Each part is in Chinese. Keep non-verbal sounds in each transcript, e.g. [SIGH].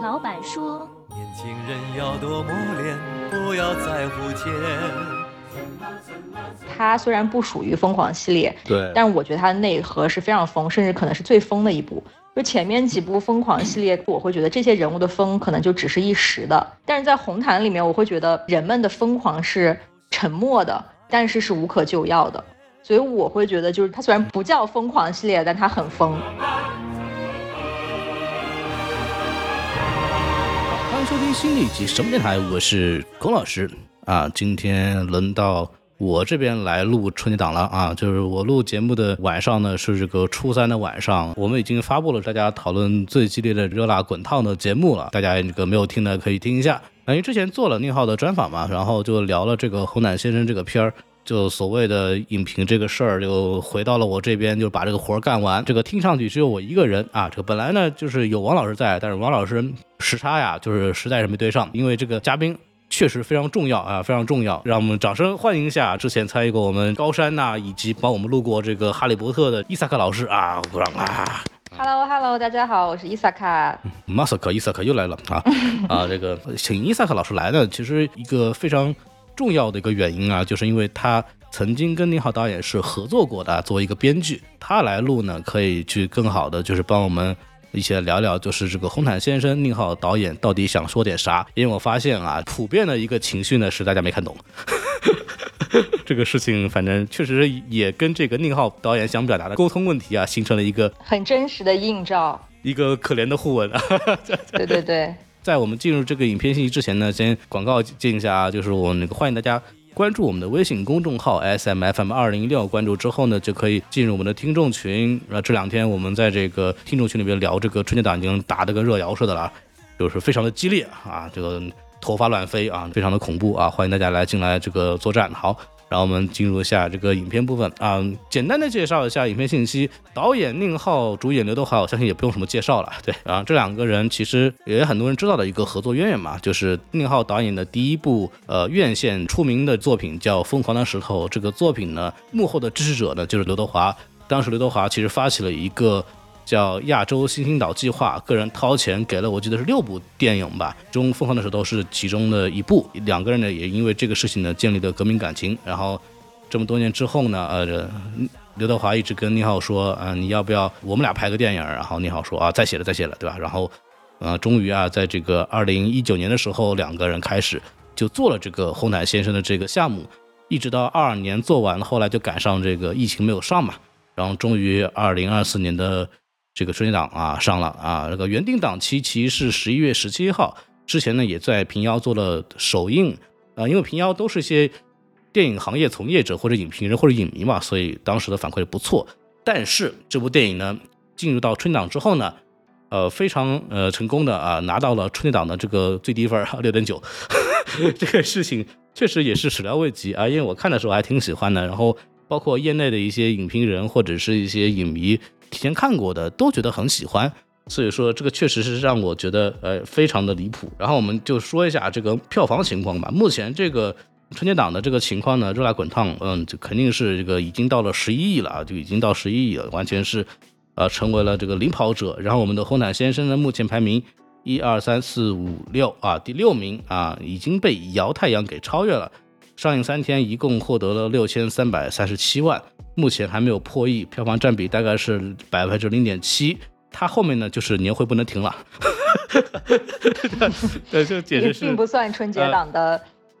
老板说：“年轻人要多磨练，不要在乎钱。”它虽然不属于疯狂系列，对，但我觉得它的内核是非常疯，甚至可能是最疯的一部。就前面几部疯狂系列，我会觉得这些人物的疯可能就只是一时的，但是在红毯里面，我会觉得人们的疯狂是沉默的，但是是无可救药的。所以我会觉得，就是它虽然不叫疯狂系列，但它很疯。收听新的一集什么电台，我是龚老师啊，今天轮到。我这边来录春节档了啊，就是我录节目的晚上呢，是这个初三的晚上，我们已经发布了大家讨论最激烈的热辣滚烫的节目了，大家这个没有听的可以听一下。因为之前做了宁浩的专访嘛，然后就聊了这个《红毯先生》这个片儿，就所谓的影评这个事儿，就回到了我这边，就把这个活儿干完。这个听上去只有我一个人啊，这个本来呢就是有王老师在，但是王老师时差呀，就是实在是没对上，因为这个嘉宾。确实非常重要啊，非常重要！让我们掌声欢迎一下之前参与过我们高山呐，以及帮我们录过这个《哈利波特》的伊萨克老师啊！鼓掌啊！Hello Hello，大家好，我是伊萨克。马萨克，伊萨克又来了啊！啊，这个请伊萨克老师来呢，其实一个非常重要的一个原因啊，就是因为他曾经跟宁浩导演是合作过的，作为一个编剧，他来录呢，可以去更好的就是帮我们。一起来聊聊，就是这个红毯先生宁浩导演到底想说点啥？因为我发现啊，普遍的一个情绪呢是大家没看懂。这个事情反正确实也跟这个宁浩导演想表达的沟通问题啊，形成了一个很真实的映照，一个可怜的互文。[LAUGHS] 对对对，在我们进入这个影片信息之前呢，先广告进一下啊，就是我那个欢迎大家。关注我们的微信公众号 S M F M 二零一六，关注之后呢，就可以进入我们的听众群。呃，这两天我们在这个听众群里边聊这个春节档，已经打得跟热窑似的了，就是非常的激烈啊，这个头发乱飞啊，非常的恐怖啊，欢迎大家来进来这个作战。好。然后我们进入一下这个影片部分啊，简单的介绍一下影片信息。导演宁浩，主演刘德华，我相信也不用什么介绍了。对，啊这两个人其实也很多人知道的一个合作渊源嘛，就是宁浩导演的第一部呃院线出名的作品叫《疯狂的石头》。这个作品呢，幕后的支持者呢就是刘德华。当时刘德华其实发起了一个。叫亚洲星星岛计划，个人掏钱给了我记得是六部电影吧，中疯狂的石头是其中的一部。两个人呢也因为这个事情呢建立了革命感情。然后这么多年之后呢，呃，刘德华一直跟宁浩说，嗯，你要不要我们俩拍个电影？然后宁浩说啊，再写了，再写了，对吧？然后，呃，终于啊，在这个二零一九年的时候，两个人开始就做了这个红毯先生的这个项目，一直到二二年做完了，后来就赶上这个疫情没有上嘛，然后终于二零二四年的。这个春节档啊上了啊，这个原定档期其实是十一月十七号，之前呢也在平遥做了首映啊，因为平遥都是一些电影行业从业者或者影评人或者影迷嘛，所以当时的反馈不错。但是这部电影呢进入到春档之后呢，呃非常呃成功的啊拿到了春节档的这个最低分六点九，[LAUGHS] 这个事情确实也是始料未及啊，因为我看的时候还挺喜欢的，然后包括业内的一些影评人或者是一些影迷。提前看过的都觉得很喜欢，所以说这个确实是让我觉得呃非常的离谱。然后我们就说一下这个票房情况吧。目前这个春节档的这个情况呢，热辣滚烫，嗯，就肯定是这个已经到了十一亿了啊，就已经到十一亿了，完全是呃成为了这个领跑者。然后我们的红毯先生呢，目前排名一二三四五六啊，第六名啊，已经被姚太阳给超越了。上映三天，一共获得了六千三百三十七万，目前还没有破亿，票房占比大概是百分之零点七。它后面呢，就是年会不能停了。[LAUGHS] 对，这简直是并不算春节档的。[LAUGHS]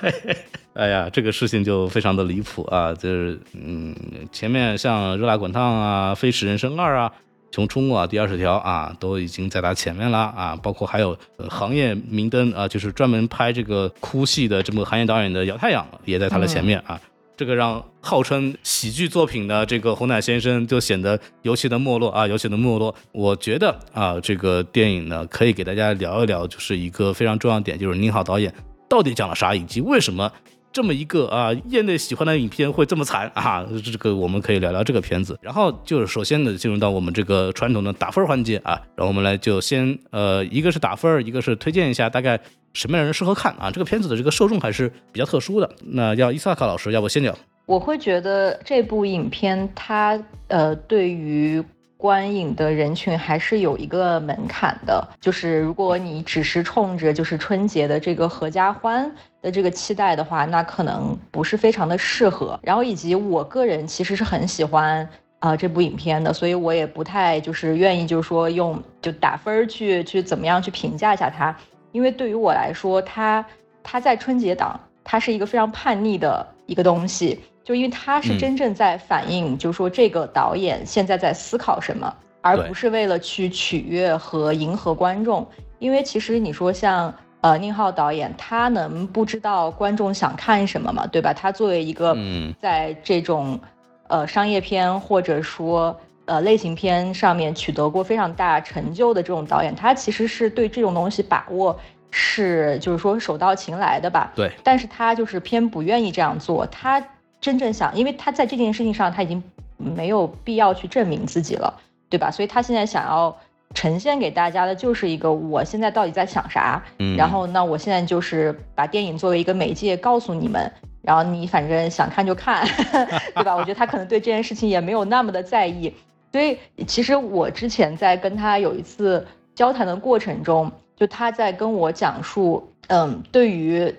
对，哎呀，这个事情就非常的离谱啊！就是嗯，前面像《热辣滚烫》啊，《飞驰人生二》啊。熊出没啊，第二十条啊，都已经在它前面了啊，包括还有行业明灯啊，就是专门拍这个哭戏的这么个行业导演的姚太阳也在它的前面啊，这个让号称喜剧作品的这个红毯先生就显得尤其的没落啊，尤其的没落。我觉得啊，这个电影呢，可以给大家聊一聊，就是一个非常重要点，就是宁浩导演到底讲了啥，以及为什么。这么一个啊，业内喜欢的影片会这么惨啊？这个我们可以聊聊这个片子。然后就是首先呢，进入到我们这个传统的打分环节啊。然后我们来就先呃，一个是打分，一个是推荐一下大概什么样的人适合看啊。这个片子的这个受众还是比较特殊的。那要伊萨卡老师，要不先讲？我会觉得这部影片它呃，对于。观影的人群还是有一个门槛的，就是如果你只是冲着就是春节的这个合家欢的这个期待的话，那可能不是非常的适合。然后以及我个人其实是很喜欢啊这部影片的，所以我也不太就是愿意就是说用就打分儿去去怎么样去评价一下它，因为对于我来说，它它在春节档它是一个非常叛逆的一个东西。就因为它是真正在反映，就是说这个导演现在在思考什么，而不是为了去取悦和迎合观众。因为其实你说像呃宁浩导演，他能不知道观众想看什么吗？对吧？他作为一个在这种呃商业片或者说呃类型片上面取得过非常大成就的这种导演，他其实是对这种东西把握是就是说手到擒来的吧？对。但是他就是偏不愿意这样做，他。真正想，因为他在这件事情上他已经没有必要去证明自己了，对吧？所以他现在想要呈现给大家的就是一个我现在到底在想啥，嗯然后那我现在就是把电影作为一个媒介告诉你们，然后你反正想看就看，[LAUGHS] 对吧？我觉得他可能对这件事情也没有那么的在意，所以其实我之前在跟他有一次交谈的过程中，就他在跟我讲述，嗯，对于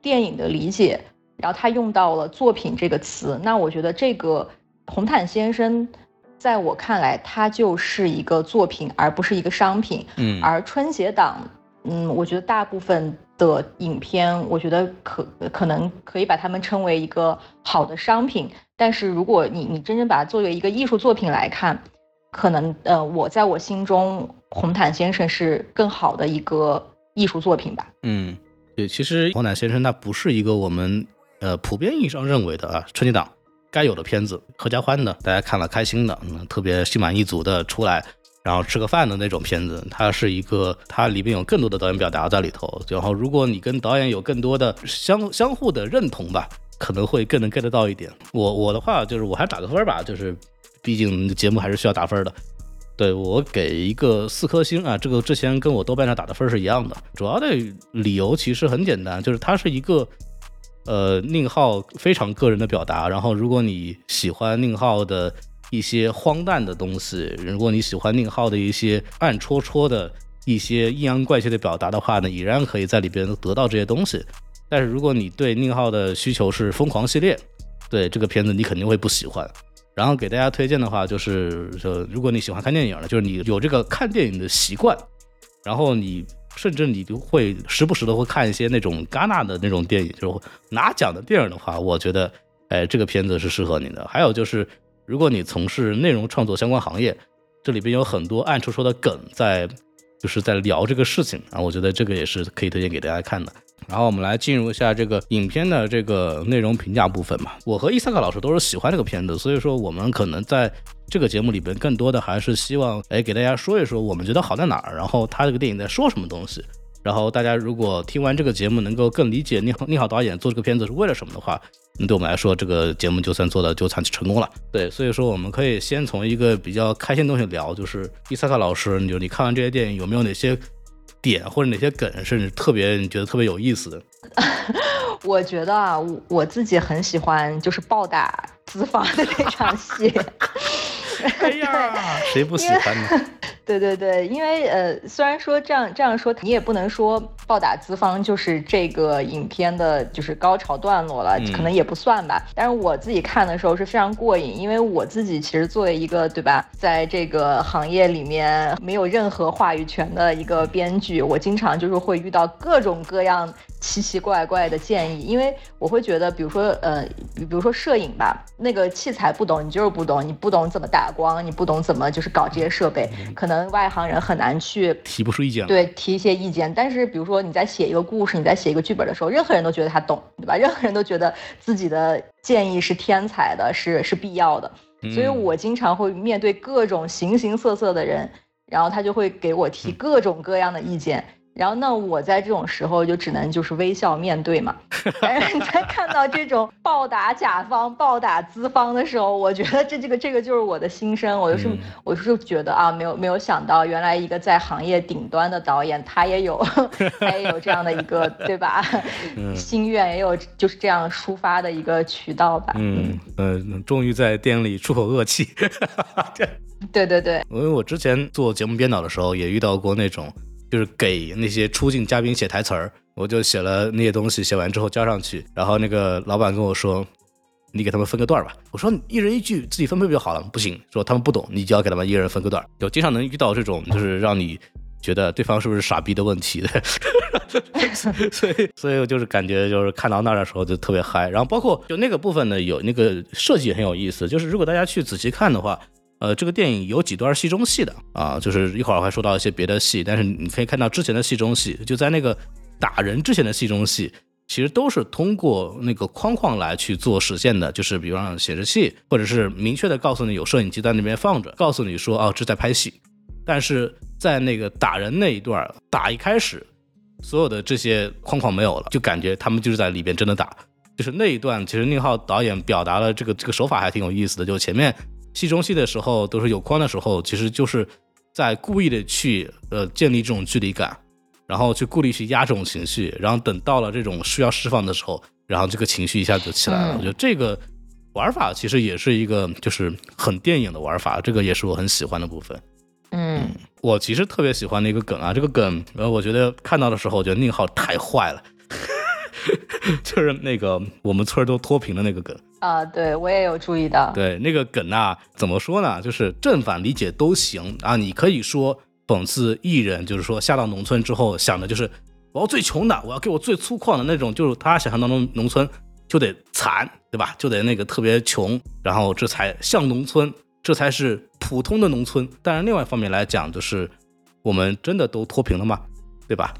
电影的理解。然后他用到了“作品”这个词，那我觉得这个红毯先生，在我看来，它就是一个作品，而不是一个商品。嗯，而春节档，嗯，我觉得大部分的影片，我觉得可可能可以把它们称为一个好的商品。但是如果你你真正把它作为一个艺术作品来看，可能呃，我在我心中，红毯先生是更好的一个艺术作品吧。嗯，对，其实红毯先生他不是一个我们。呃，普遍意义上认为的啊，春节档该有的片子，合家欢的，大家看了开心的，嗯，特别心满意足的出来，然后吃个饭的那种片子，它是一个，它里边有更多的导演表达在里头。然后，如果你跟导演有更多的相相互的认同吧，可能会更能 get 到一点。我我的话就是，我还打个分吧，就是毕竟节目还是需要打分的。对我给一个四颗星啊，这个之前跟我豆瓣上打的分是一样的。主要的理由其实很简单，就是它是一个。呃，宁浩非常个人的表达。然后，如果你喜欢宁浩的一些荒诞的东西，如果你喜欢宁浩的一些暗戳戳的一些阴阳怪气的表达的话呢，依然可以在里边得到这些东西。但是，如果你对宁浩的需求是疯狂系列，对这个片子你肯定会不喜欢。然后给大家推荐的话，就是说，如果你喜欢看电影的，就是你有这个看电影的习惯，然后你。甚至你就会时不时的会看一些那种戛纳的那种电影，就是拿奖的电影的话，我觉得，哎，这个片子是适合你的。还有就是，如果你从事内容创作相关行业，这里边有很多暗戳戳的梗在，就是在聊这个事情啊，我觉得这个也是可以推荐给大家看的。然后我们来进入一下这个影片的这个内容评价部分嘛。我和伊萨克老师都是喜欢这个片子，所以说我们可能在这个节目里边更多的还是希望，哎，给大家说一说我们觉得好在哪儿，然后他这个电影在说什么东西。然后大家如果听完这个节目能够更理解宁宁好导演做这个片子是为了什么的话，那对我们来说这个节目就算做的就算成功了。对，所以说我们可以先从一个比较开心的东西聊，就是伊萨克老师，你就你看完这些电影有没有哪些？点或者哪些梗甚至特别你觉得特别有意思的？[LAUGHS] 我觉得啊，我自己很喜欢就是暴打资方的那场戏。[LAUGHS] 哎呀，谁不喜欢呢？[LAUGHS] 对对对，因为呃，虽然说这样这样说，你也不能说暴打资方就是这个影片的就是高潮段落了，可能也不算吧。但是我自己看的时候是非常过瘾，因为我自己其实作为一个对吧，在这个行业里面没有任何话语权的一个编剧，我经常就是会遇到各种各样。奇奇怪怪的建议，因为我会觉得，比如说，呃，比如说摄影吧，那个器材不懂，你就是不懂，你不懂怎么打光，你不懂怎么就是搞这些设备，可能外行人很难去提不出意见。对，提一些意见。但是，比如说你在写一个故事，你在写一个剧本的时候，任何人都觉得他懂，对吧？任何人都觉得自己的建议是天才的，是是必要的。所以我经常会面对各种形形色色的人，然后他就会给我提各种各样的意见。然后那我在这种时候就只能就是微笑面对嘛。但是在看到这种暴打甲方、暴打资方的时候，我觉得这这个这个就是我的心声。我就是我就是觉得啊，没有没有想到，原来一个在行业顶端的导演，他也有 [LAUGHS] 他也有这样的一个对吧？[LAUGHS] 心愿也有就是这样抒发的一个渠道吧。嗯呃，终于在电影里出口恶气。[LAUGHS] 对对对，因为我之前做节目编导的时候，也遇到过那种。就是给那些出镜嘉宾写台词儿，我就写了那些东西，写完之后交上去，然后那个老板跟我说：“你给他们分个段吧。”我说：“一人一句，自己分配不就好了？”不行，说他们不懂，你就要给他们一人分个段。就经常能遇到这种，就是让你觉得对方是不是傻逼的问题的。[LAUGHS] 所以，所以我就是感觉就是看到那儿的时候就特别嗨。然后包括就那个部分呢，有那个设计很有意思，就是如果大家去仔细看的话。呃，这个电影有几段戏中戏的啊，就是一会儿还说到一些别的戏，但是你可以看到之前的戏中戏，就在那个打人之前的戏中戏，其实都是通过那个框框来去做实现的，就是比方显示器，或者是明确的告诉你有摄影机在那边放着，告诉你说哦这在拍戏，但是在那个打人那一段打一开始，所有的这些框框没有了，就感觉他们就是在里边真的打，就是那一段，其实宁浩导演表达了这个这个手法还挺有意思的，就前面。戏中戏的时候都是有框的时候，其实就是在故意的去呃建立这种距离感，然后去故意去压这种情绪，然后等到了这种需要释放的时候，然后这个情绪一下就起来了。我觉得这个玩法其实也是一个就是很电影的玩法，这个也是我很喜欢的部分。嗯，我其实特别喜欢的一个梗啊，这个梗呃，我觉得看到的时候，我觉得宁浩太坏了，[LAUGHS] 就是那个我们村都脱贫的那个梗。啊，对我也有注意到。对那个梗啊，怎么说呢？就是正反理解都行啊。你可以说讽刺艺人，就是说下到农村之后想的就是我要最穷的，我要给我最粗犷的那种，就是他想象当中农村就得惨，对吧？就得那个特别穷，然后这才像农村，这才是普通的农村。但是另外一方面来讲，就是我们真的都脱贫了吗？对吧？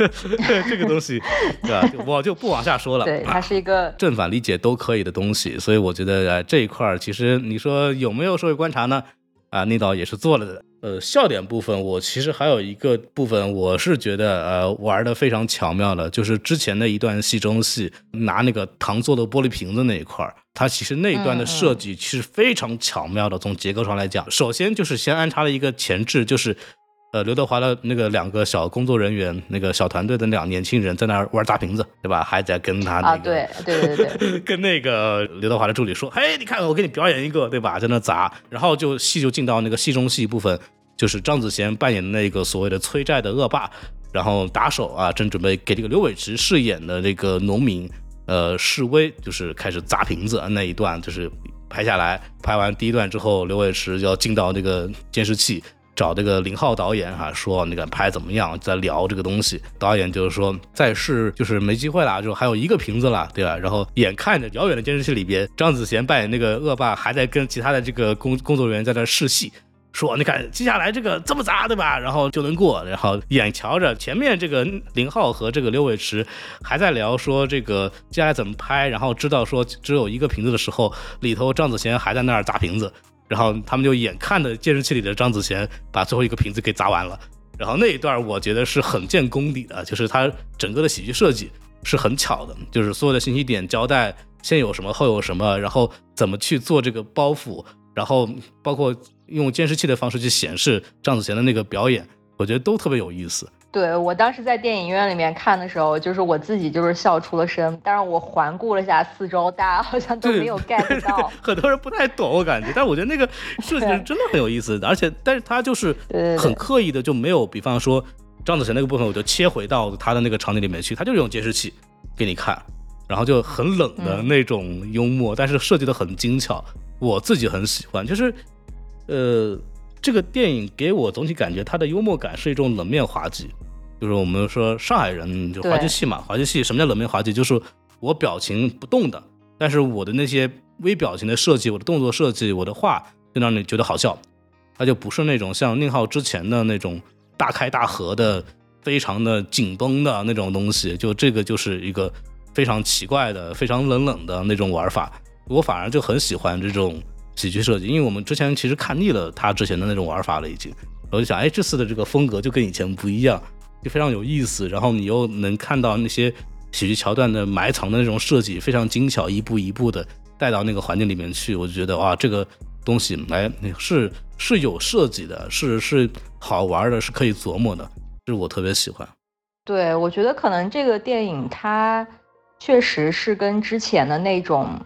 [LAUGHS] 这个东西，对吧？我就不往下说了。对，它是一个正反理解都可以的东西，所以我觉得，呃，这一块儿其实你说有没有社会观察呢？啊，那导也是做了的。呃，笑点部分，我其实还有一个部分，我是觉得，呃，玩的非常巧妙的，就是之前的一段戏中戏，拿那个糖做的玻璃瓶子那一块儿，它其实那一段的设计其实非常巧妙的。从结构上来讲，首先就是先安插了一个前置，就是。呃，刘德华的那个两个小工作人员，那个小团队的两年轻人在那儿玩砸瓶子，对吧？还在跟他那个，对对对对，[LAUGHS] 跟那个刘德华的助理说：“嘿，你看，我给你表演一个，对吧？在那砸。”然后就戏就进到那个戏中戏部分，就是张子贤扮演的那个所谓的催债的恶霸，然后打手啊，正准备给这个刘伟驰饰演的那个农民，呃，示威，就是开始砸瓶子那一段，就是拍下来。拍完第一段之后，刘伟驰就要进到那个监视器。找这个林浩导演哈，说那个拍怎么样，在聊这个东西。导演就是说再试就是没机会了，就还有一个瓶子了，对吧？然后眼看着遥远的监视器里边，张子贤扮演那个恶霸还在跟其他的这个工工作人员在那试戏，说你看接下来这个这么砸，对吧？然后就能过。然后眼瞧着前面这个林浩和这个刘伟驰还在聊说这个接下来怎么拍，然后知道说只有一个瓶子的时候，里头张子贤还在那儿砸瓶子。然后他们就眼看着监视器里的张子贤把最后一个瓶子给砸完了，然后那一段我觉得是很见功底的，就是他整个的喜剧设计是很巧的，就是所有的信息点交代先有什么后有什么，然后怎么去做这个包袱，然后包括用监视器的方式去显示张子贤的那个表演，我觉得都特别有意思。对我当时在电影院里面看的时候，就是我自己就是笑出了声。但是我环顾了一下四周，大家好像都没有 get 到，[LAUGHS] 很多人不太懂我感觉。但我觉得那个设计是真的很有意思，而且但是他就是很刻意的就没有，比方说张子贤那个部分，我就切回到他的那个场景里面去，他就是用监视器给你看，然后就很冷的那种幽默，但是设计的很精巧，我自己很喜欢。就是呃，这个电影给我总体感觉，它的幽默感是一种冷面滑稽。就是我们说上海人就滑稽戏嘛，滑稽戏什么叫冷面滑稽？就是我表情不动的，但是我的那些微表情的设计，我的动作设计，我的话就让你觉得好笑。它就不是那种像宁浩之前的那种大开大合的、非常的紧绷的那种东西。就这个就是一个非常奇怪的、非常冷冷的那种玩法。我反而就很喜欢这种喜剧设计，因为我们之前其实看腻了他之前的那种玩法了，已经。我就想，哎，这次的这个风格就跟以前不一样。就非常有意思，然后你又能看到那些喜剧桥段的埋藏的那种设计，非常精巧，一步一步的带到那个环境里面去，我就觉得哇，这个东西哎是是有设计的，是是好玩的，是可以琢磨的，这是我特别喜欢。对，我觉得可能这个电影它确实是跟之前的那种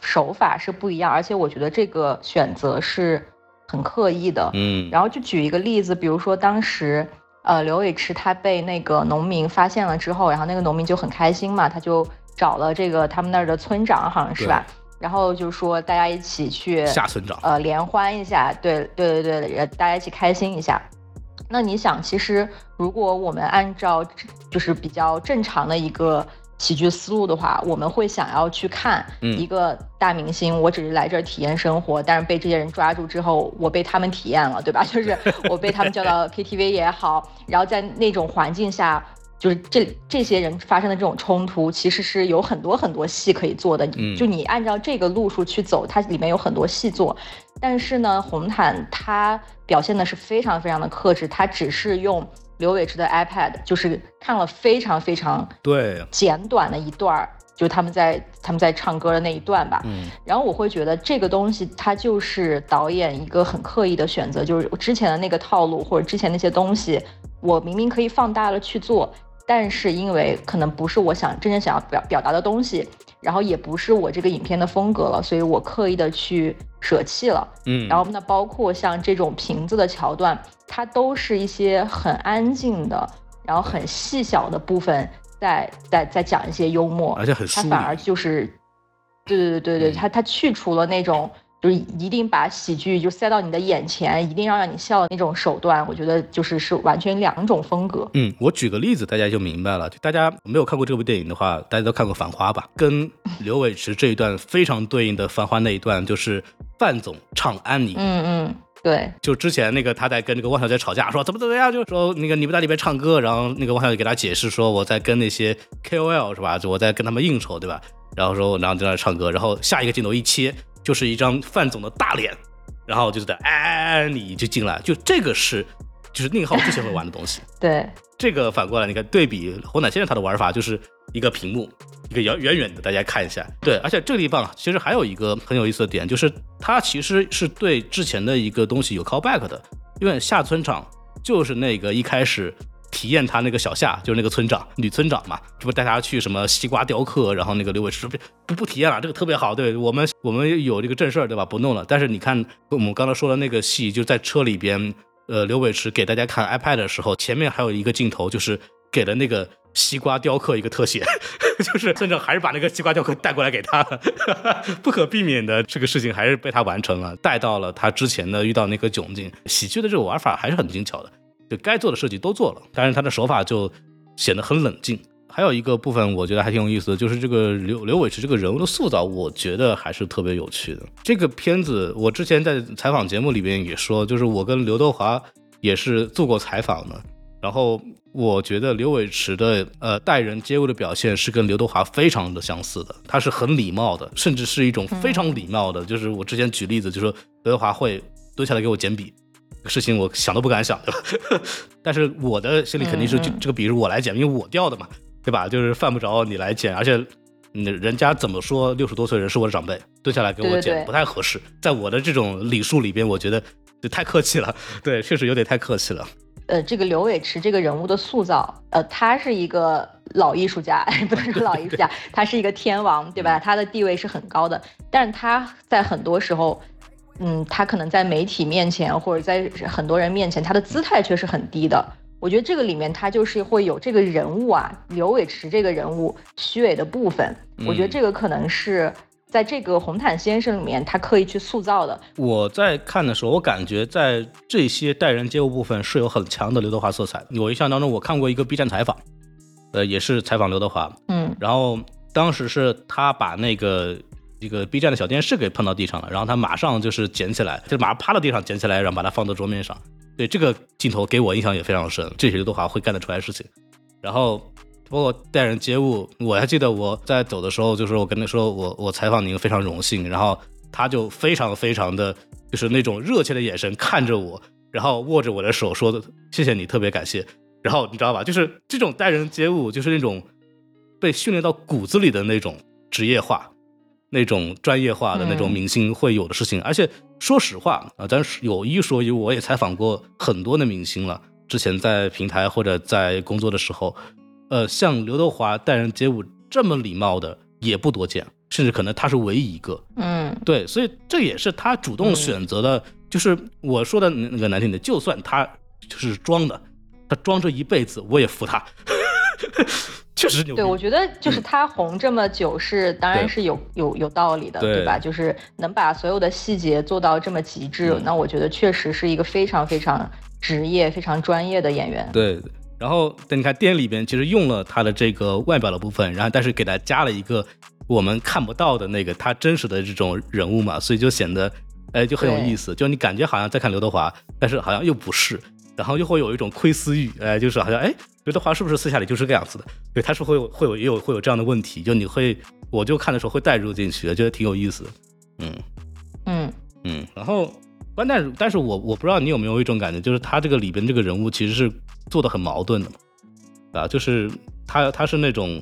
手法是不一样，而且我觉得这个选择是很刻意的。嗯，然后就举一个例子，比如说当时呃刘伟驰他被那个农民发现了之后，然后那个农民就很开心嘛，他就找了这个他们那儿的村长，好像是吧？然后就说大家一起去下村长，呃联欢一下，对对对对，大家一起开心一下。那你想，其实如果我们按照就是比较正常的一个喜剧思路的话，我们会想要去看一个大明星，我只是来这儿体验生活，但是被这些人抓住之后，我被他们体验了，对吧？[LAUGHS] 就是我被他们叫到 [LAUGHS] KTV 也好，然后在那种环境下，就是这这些人发生的这种冲突，其实是有很多很多戏可以做的。就你按照这个路数去走，它里面有很多戏做。但是呢，红毯它表现的是非常非常的克制，它只是用刘伟驰的 iPad，就是看了非常非常对简短的一段儿，就他们在他们在唱歌的那一段吧。嗯，然后我会觉得这个东西它就是导演一个很刻意的选择，就是之前的那个套路或者之前那些东西，我明明可以放大了去做，但是因为可能不是我想真正想要表表达的东西。然后也不是我这个影片的风格了，所以我刻意的去舍弃了。嗯，然后那包括像这种瓶子的桥段，它都是一些很安静的，然后很细小的部分，在在在讲一些幽默，而且很它反而就是，对对对对对，它它去除了那种。就是一定把喜剧就塞到你的眼前，一定要让你笑的那种手段，我觉得就是是完全两种风格。嗯，我举个例子，大家就明白了。就大家没有看过这部电影的话，大家都看过《繁花》吧？跟刘伟驰这一段非常对应的《繁花》那一段，就是范总唱安妮。嗯嗯，对。就之前那个他在跟那个汪小姐吵架，说怎么怎么样，就说那个你不在里边唱歌，然后那个汪小姐给他解释说我在跟那些 KOL 是吧？就我在跟他们应酬，对吧？然后说然后在那唱歌，然后下一个镜头一切。就是一张范总的大脸，然后就是在安妮就进来，就这个是就是宁浩之前会玩的东西。[LAUGHS] 对，这个反过来你看对比红毯先生他的玩法就是一个屏幕，一个遥远远的大家看一下。对，而且这个地方其实还有一个很有意思的点，就是他其实是对之前的一个东西有 callback 的，因为下村场就是那个一开始。体验他那个小夏，就是那个村长女村长嘛，这不带他去什么西瓜雕刻，然后那个刘伟驰不不不体验了，这个特别好，对我们我们有这个正事儿，对吧？不弄了。但是你看我们刚才说的那个戏，就在车里边，呃，刘伟驰给大家看 iPad 的时候，前面还有一个镜头，就是给了那个西瓜雕刻一个特写，就是村长还是把那个西瓜雕刻带过来给他了，[LAUGHS] 不可避免的这个事情还是被他完成了，带到了他之前的遇到那个窘境。喜剧的这个玩法还是很精巧的。就该做的设计都做了，但是他的手法就显得很冷静。还有一个部分我觉得还挺有意思的，就是这个刘刘伟驰这个人物的塑造，我觉得还是特别有趣的。这个片子我之前在采访节目里边也说，就是我跟刘德华也是做过采访的，然后我觉得刘伟驰的呃待人接物的表现是跟刘德华非常的相似的，他是很礼貌的，甚至是一种非常礼貌的。就是我之前举例子，就说刘德华会蹲下来给我捡笔。事情我想都不敢想，对吧？[LAUGHS] 但是我的心里肯定是，这这个笔是我来捡，因为我掉的嘛，对吧？就是犯不着你来捡，而且，嗯，人家怎么说六十多岁人是我的长辈，蹲下来给我捡不太合适。在我的这种礼数里边，我觉得就太客气了，[LAUGHS] 对，确实有点太客气了。呃，这个刘伟驰这个人物的塑造，呃，他是一个老艺术家，[LAUGHS] 不是老艺术家，他是一个天王，对吧？他的地位是很高的，但是他在很多时候。嗯，他可能在媒体面前或者在很多人面前，他的姿态却是很低的。我觉得这个里面他就是会有这个人物啊，刘伟驰这个人物虚伪的部分。我觉得这个可能是在这个红毯先生里面他刻意去塑造的。我在看的时候，我感觉在这些待人接物部分是有很强的刘德华色彩。我印象当中，我看过一个 B 站采访，呃，也是采访刘德华。嗯，然后当时是他把那个。一个 B 站的小电视给碰到地上了，然后他马上就是捡起来，就马上趴到地上捡起来，然后把它放到桌面上。对这个镜头给我印象也非常深，这是刘德华会干得出来的事情。然后包括待人接物，我还记得我在走的时候，就是我跟他说我我采访您非常荣幸，然后他就非常非常的就是那种热切的眼神看着我，然后握着我的手说的谢谢你，特别感谢。然后你知道吧，就是这种待人接物，就是那种被训练到骨子里的那种职业化、那种专业化的那种明星会有的事情。而且说实话啊，咱有一说一，我也采访过很多的明星了。之前在平台或者在工作的时候，呃，像刘德华待人接物这么礼貌的也不多见，甚至可能他是唯一一个。嗯，对，所以这也是他主动选择的。就是我说的那个难听的，就算他就是装的，他装这一辈子，我也服他。[LAUGHS] 确实牛。对，我觉得就是他红这么久是，当然是有有有道理的，对吧？就是能把所有的细节做到这么极致，那我觉得确实是一个非常非常职业、非常专业的演员。对。然后，但你看电影里边其实用了他的这个外表的部分，然后但是给他加了一个我们看不到的那个他真实的这种人物嘛，所以就显得哎就很有意思，就你感觉好像在看刘德华，但是好像又不是。然后又会有一种窥私欲，哎，就是好像哎，刘德华是不是私下里就是这个样子的？对，他是会有会有也有会有这样的问题，就你会，我就看的时候会带入进去，觉得挺有意思。嗯嗯嗯。然后关键，但是我我不知道你有没有一种感觉，就是他这个里边这个人物其实是做的很矛盾的嘛，啊，就是他他是那种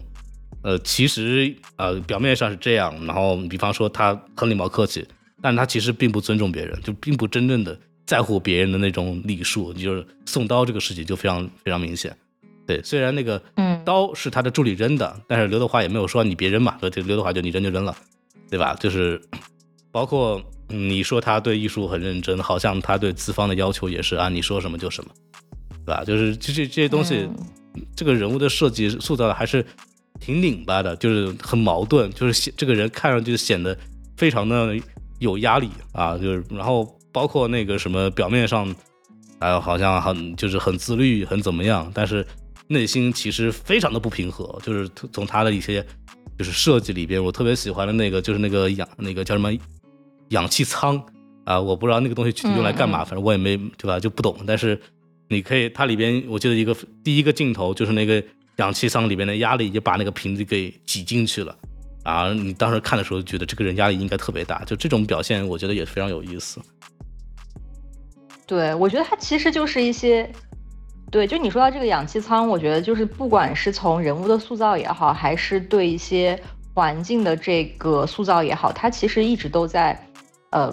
呃，其实呃表面上是这样，然后比方说他很礼貌客气，但他其实并不尊重别人，就并不真正的。在乎别人的那种礼数，就是送刀这个事情就非常非常明显。对，虽然那个刀是他的助理扔的，但是刘德华也没有说你别扔嘛，就刘德华就你扔就扔了，对吧？就是包括你说他对艺术很认真，好像他对资方的要求也是啊，你说什么就什么，对吧？就是这这这些东西，这个人物的设计塑造的还是挺拧巴的，就是很矛盾，就是显这个人看上去显得非常的有压力啊，就是然后。包括那个什么表面上，啊，好像很就是很自律，很怎么样，但是内心其实非常的不平和。就是从他的一些就是设计里边，我特别喜欢的那个就是那个氧那个叫什么氧气舱啊，我不知道那个东西具体用来干嘛，反正我也没对吧就不懂。但是你可以，它里边我记得一个第一个镜头就是那个氧气舱里边的压力就把那个瓶子给挤进去了啊，你当时看的时候觉得这个人压力应该特别大，就这种表现我觉得也非常有意思。对，我觉得它其实就是一些，对，就你说到这个氧气舱，我觉得就是不管是从人物的塑造也好，还是对一些环境的这个塑造也好，它其实一直都在，呃，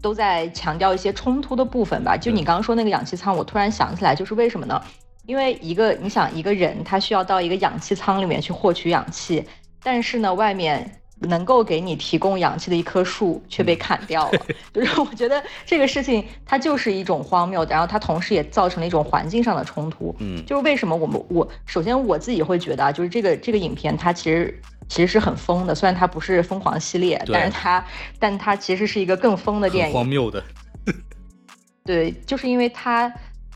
都在强调一些冲突的部分吧。就你刚刚说那个氧气舱，我突然想起来，就是为什么呢？因为一个你想一个人他需要到一个氧气舱里面去获取氧气，但是呢，外面。能够给你提供氧气的一棵树却被砍掉了，[LAUGHS] 就是我觉得这个事情它就是一种荒谬，然后它同时也造成了一种环境上的冲突。嗯，就是为什么我们我首先我自己会觉得啊，就是这个这个影片它其实其实是很疯的，虽然它不是疯狂系列，但是它但它其实是一个更疯的电影，荒谬的。[LAUGHS] 对，就是因为它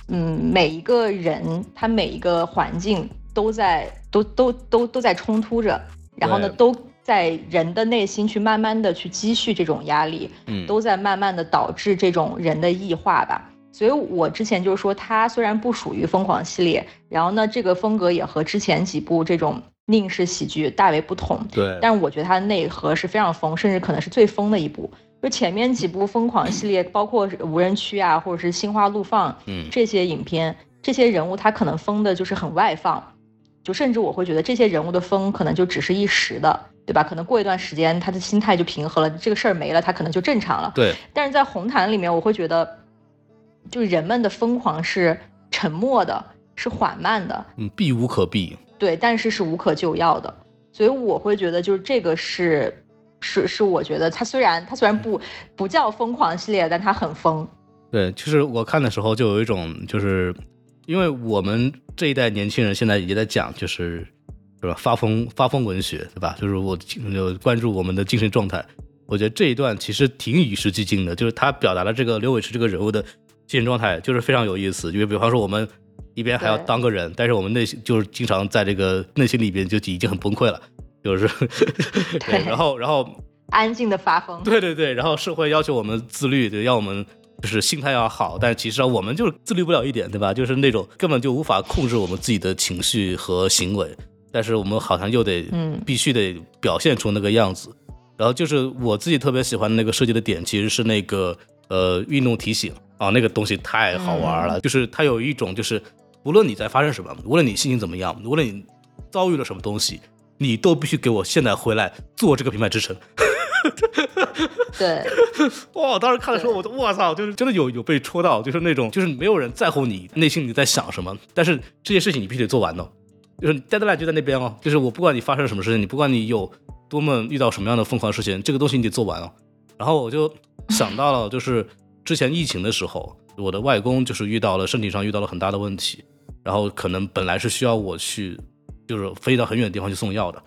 嗯每一个人他每一个环境都在都都都都在冲突着，然后呢都。在人的内心去慢慢的去积蓄这种压力，嗯，都在慢慢的导致这种人的异化吧。所以我之前就是说，它虽然不属于疯狂系列，然后呢，这个风格也和之前几部这种宁式喜剧大为不同，对。但是我觉得它的内核是非常疯，甚至可能是最疯的一部。就前面几部疯狂系列，包括无人区啊，或者是心花怒放，嗯，这些影片，这些人物他可能疯的就是很外放，就甚至我会觉得这些人物的疯可能就只是一时的。对吧？可能过一段时间，他的心态就平和了，这个事儿没了，他可能就正常了。对。但是在红毯里面，我会觉得，就人们的疯狂是沉默的，是缓慢的，嗯，避无可避。对，但是是无可救药的。所以我会觉得，就是这个是，是是，我觉得他虽然他虽然不不叫疯狂系列，但他很疯。对，其实我看的时候就有一种，就是因为我们这一代年轻人现在也在讲，就是。是吧？发疯发疯文学，对吧？就是我就关注我们的精神状态。我觉得这一段其实挺与时俱进的，就是他表达了这个刘伟驰这个人物的精神状态，就是非常有意思。因为比方说我们一边还要当个人，但是我们内心就是经常在这个内心里边就已经很崩溃了，就是 [LAUGHS] 对。然后然后安静的发疯。对对对。然后社会要求我们自律，对，要我们就是心态要好，但其实我们就是自律不了一点，对吧？就是那种根本就无法控制我们自己的情绪和行为。但是我们好像又得，嗯，必须得表现出那个样子。然后就是我自己特别喜欢的那个设计的点，其实是那个呃运动提醒啊，那个东西太好玩了。就是它有一种就是无论你在发生什么，无论你心情怎么样，无论你遭遇了什么东西，你都必须给我现在回来做这个品牌之臣。对，[LAUGHS] 哇！当时看的时候，我都我操，就是真的有有被戳到，就是那种就是没有人在乎你内心你在想什么，但是这些事情你必须得做完的，就是 deadline 就在那边哦，就是我不管你发生什么事情，你不管你有多么遇到什么样的疯狂事情，这个东西你得做完哦。然后我就想到了，就是之前疫情的时候，我的外公就是遇到了身体上遇到了很大的问题，然后可能本来是需要我去，就是飞到很远的地方去送药的，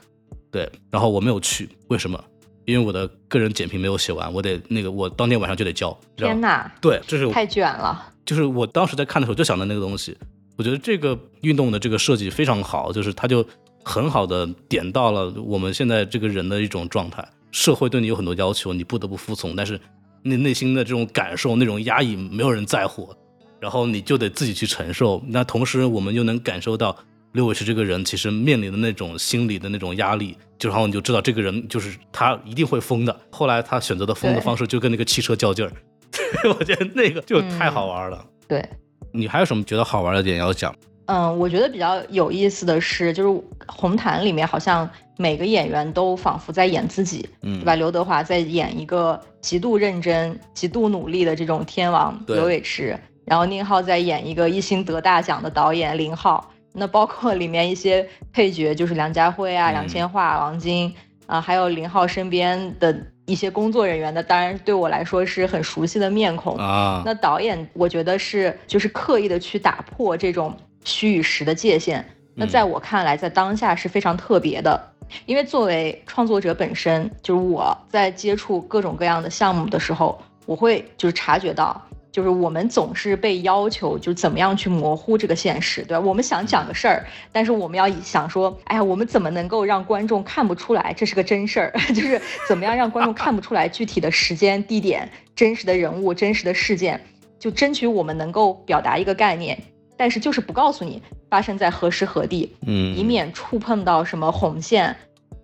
对，然后我没有去，为什么？因为我的个人简评没有写完，我得那个我当天晚上就得交。天哪！对，这是太卷了。就是我当时在看的时候就想到那个东西，我觉得这个运动的这个设计非常好，就是它就很好的点到了我们现在这个人的一种状态。社会对你有很多要求，你不得不服从，但是你内心的这种感受、那种压抑，没有人在乎，然后你就得自己去承受。那同时，我们又能感受到刘伟驰这个人其实面临的那种心理的那种压力，就然后你就知道这个人就是他一定会疯的。后来他选择的疯的方式就跟那个汽车较劲儿，[LAUGHS] 我觉得那个就太好玩了。对，你还有什么觉得好玩的点要讲？嗯，我觉得比较有意思的是，就是红毯里面好像每个演员都仿佛在演自己，嗯，对吧？刘德华在演一个极度认真、极度努力的这种天王刘伟驰，然后宁浩在演一个一心得大奖的导演林浩。那包括里面一些配角，就是梁家辉啊、杨千嬅、王晶啊，还有林浩身边的一些工作人员的，当然对我来说是很熟悉的面孔啊。那导演，我觉得是就是刻意的去打破这种。虚与实的界限，那在我看来，在当下是非常特别的。因为作为创作者本身，就是我在接触各种各样的项目的时候，我会就是察觉到，就是我们总是被要求，就怎么样去模糊这个现实，对吧？我们想讲个事儿，但是我们要想说，哎呀，我们怎么能够让观众看不出来这是个真事儿？[LAUGHS] 就是怎么样让观众看不出来具体的时间、地点、真实的人物、真实的事件，就争取我们能够表达一个概念。但是就是不告诉你发生在何时何地，嗯，以免触碰到什么红线，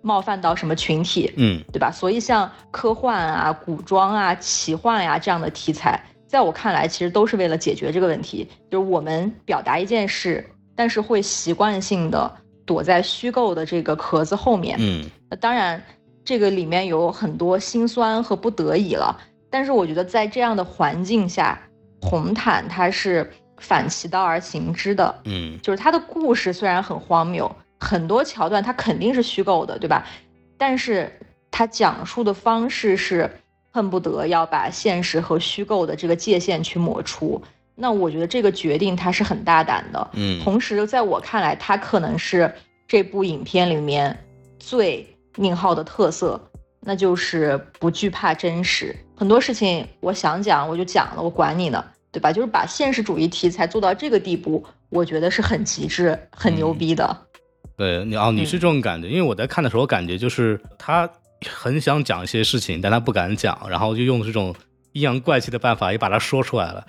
冒犯到什么群体，嗯，对吧？所以像科幻啊、古装啊、奇幻呀这样的题材，在我看来，其实都是为了解决这个问题，就是我们表达一件事，但是会习惯性的躲在虚构的这个壳子后面，嗯，那当然这个里面有很多心酸和不得已了，但是我觉得在这样的环境下，红毯它是。反其道而行之的，嗯，就是它的故事虽然很荒谬，很多桥段它肯定是虚构的，对吧？但是它讲述的方式是恨不得要把现实和虚构的这个界限去抹除。那我觉得这个决定他是很大胆的，嗯。同时，在我看来，他可能是这部影片里面最宁浩的特色，那就是不惧怕真实。很多事情我想讲我就讲了，我管你呢。对吧？就是把现实主义题材做到这个地步，我觉得是很极致、很牛逼的。对你哦，你是这种感觉，因为我在看的时候，感觉就是他很想讲一些事情，但他不敢讲，然后就用这种阴阳怪气的办法也把它说出来了。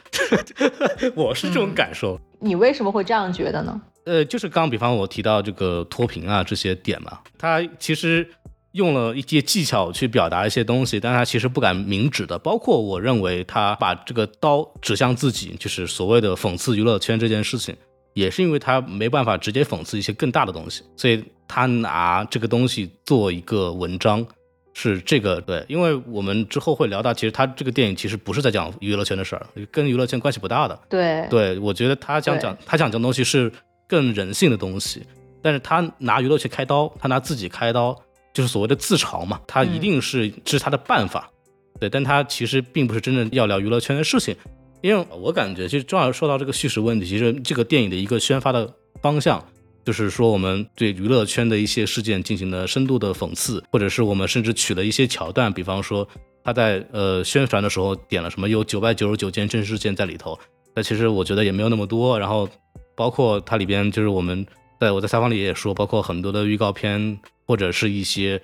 [LAUGHS] 我是这种感受。你为什么会这样觉得呢？呃，就是刚比方我提到这个脱贫啊这些点嘛，他其实。用了一些技巧去表达一些东西，但他其实不敢明指的。包括我认为他把这个刀指向自己，就是所谓的讽刺娱乐圈这件事情，也是因为他没办法直接讽刺一些更大的东西，所以他拿这个东西做一个文章，是这个对。因为我们之后会聊到，其实他这个电影其实不是在讲娱乐圈的事儿，跟娱乐圈关系不大的。对，对我觉得他想讲，他想讲东西是更人性的东西，但是他拿娱乐圈开刀，他拿自己开刀。就是所谓的自嘲嘛，他一定是这是他的办法，对，但他其实并不是真正要聊娱乐圈的事情，因为我感觉其实正好说到这个叙事问题，其实这个电影的一个宣发的方向，就是说我们对娱乐圈的一些事件进行了深度的讽刺，或者是我们甚至取了一些桥段，比方说他在呃宣传的时候点了什么有九百九十九件真实事件在里头，但其实我觉得也没有那么多，然后包括它里边就是我们在我在采访里也说，包括很多的预告片。或者是一些，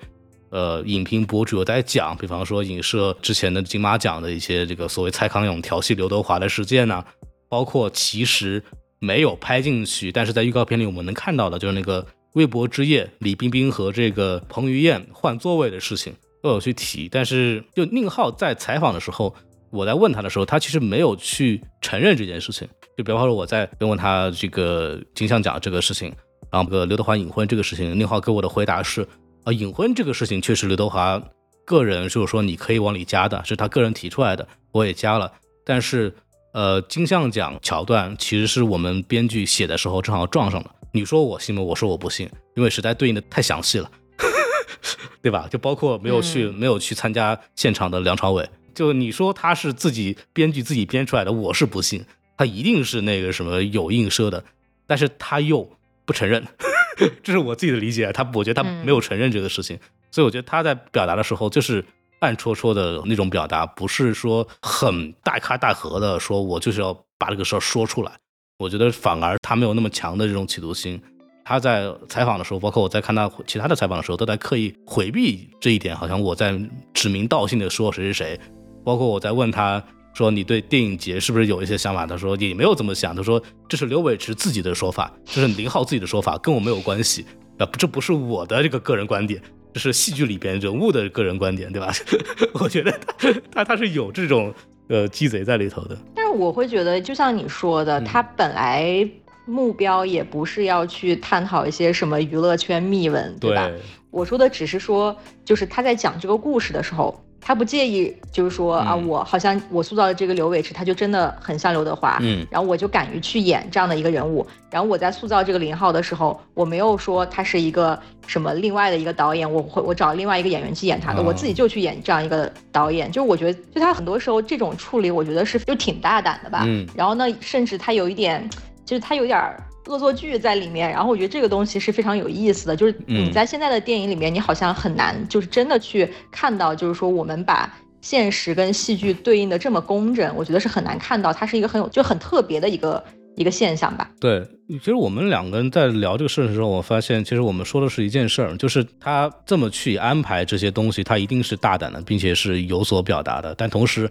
呃，影评博主有在讲，比方说影射之前的金马奖的一些这个所谓蔡康永调戏刘德华的事件呢，包括其实没有拍进去，但是在预告片里我们能看到的，就是那个微博之夜，李冰冰和这个彭于晏换座位的事情都有去提。但是就宁浩在采访的时候，我在问他的时候，他其实没有去承认这件事情。就比方说我在问他这个金像奖这个事情，然后个刘德华隐婚这个事情，宁浩给我的回答是啊，隐婚这个事情确实刘德华个人就是说你可以往里加的，是他个人提出来的，我也加了。但是呃，金像奖桥段其实是我们编剧写的时候正好撞上了。你说我信吗？我说我不信，因为实在对应的太详细了，[LAUGHS] 对吧？就包括没有去没有去参加现场的梁朝伟，就你说他是自己编剧自己编出来的，我是不信，他一定是那个什么有映射的，但是他又不承认，[LAUGHS] 这是我自己的理解。他我觉得他没有承认这个事情，所以我觉得他在表达的时候就是暗戳戳的那种表达，不是说很大开大合的说，我就是要把这个事儿说出来。我觉得反而他没有那么强的这种企图心，他在采访的时候，包括我在看他其他的采访的时候，都在刻意回避这一点，好像我在指名道姓的说谁谁谁。包括我在问他说你对电影节是不是有一些想法，他说也没有这么想，他说这是刘伟驰自己的说法，这是林浩自己的说法，跟我没有关系啊，这不是我的这个个人观点，这是戏剧里边人物的个人观点，对吧？[LAUGHS] 我觉得他他他是有这种。呃，鸡贼在里头的，但是我会觉得，就像你说的，他本来目标也不是要去探讨一些什么娱乐圈秘闻，对吧？我说的只是说，就是他在讲这个故事的时候。他不介意，就是说啊，我好像我塑造的这个刘伟驰，他就真的很像刘德华，嗯，然后我就敢于去演这样的一个人物。然后我在塑造这个林浩的时候，我没有说他是一个什么另外的一个导演，我会我找另外一个演员去演他的，我自己就去演这样一个导演。就我觉得，就他很多时候这种处理，我觉得是就挺大胆的吧。嗯，然后呢，甚至他有一点，就是他有点儿。恶作剧在里面，然后我觉得这个东西是非常有意思的，就是你在现在的电影里面，你好像很难就是真的去看到，就是说我们把现实跟戏剧对应的这么工整，我觉得是很难看到，它是一个很有就很特别的一个一个现象吧。对，其实我们两个人在聊这个事的时候，我发现其实我们说的是一件事儿，就是他这么去安排这些东西，他一定是大胆的，并且是有所表达的，但同时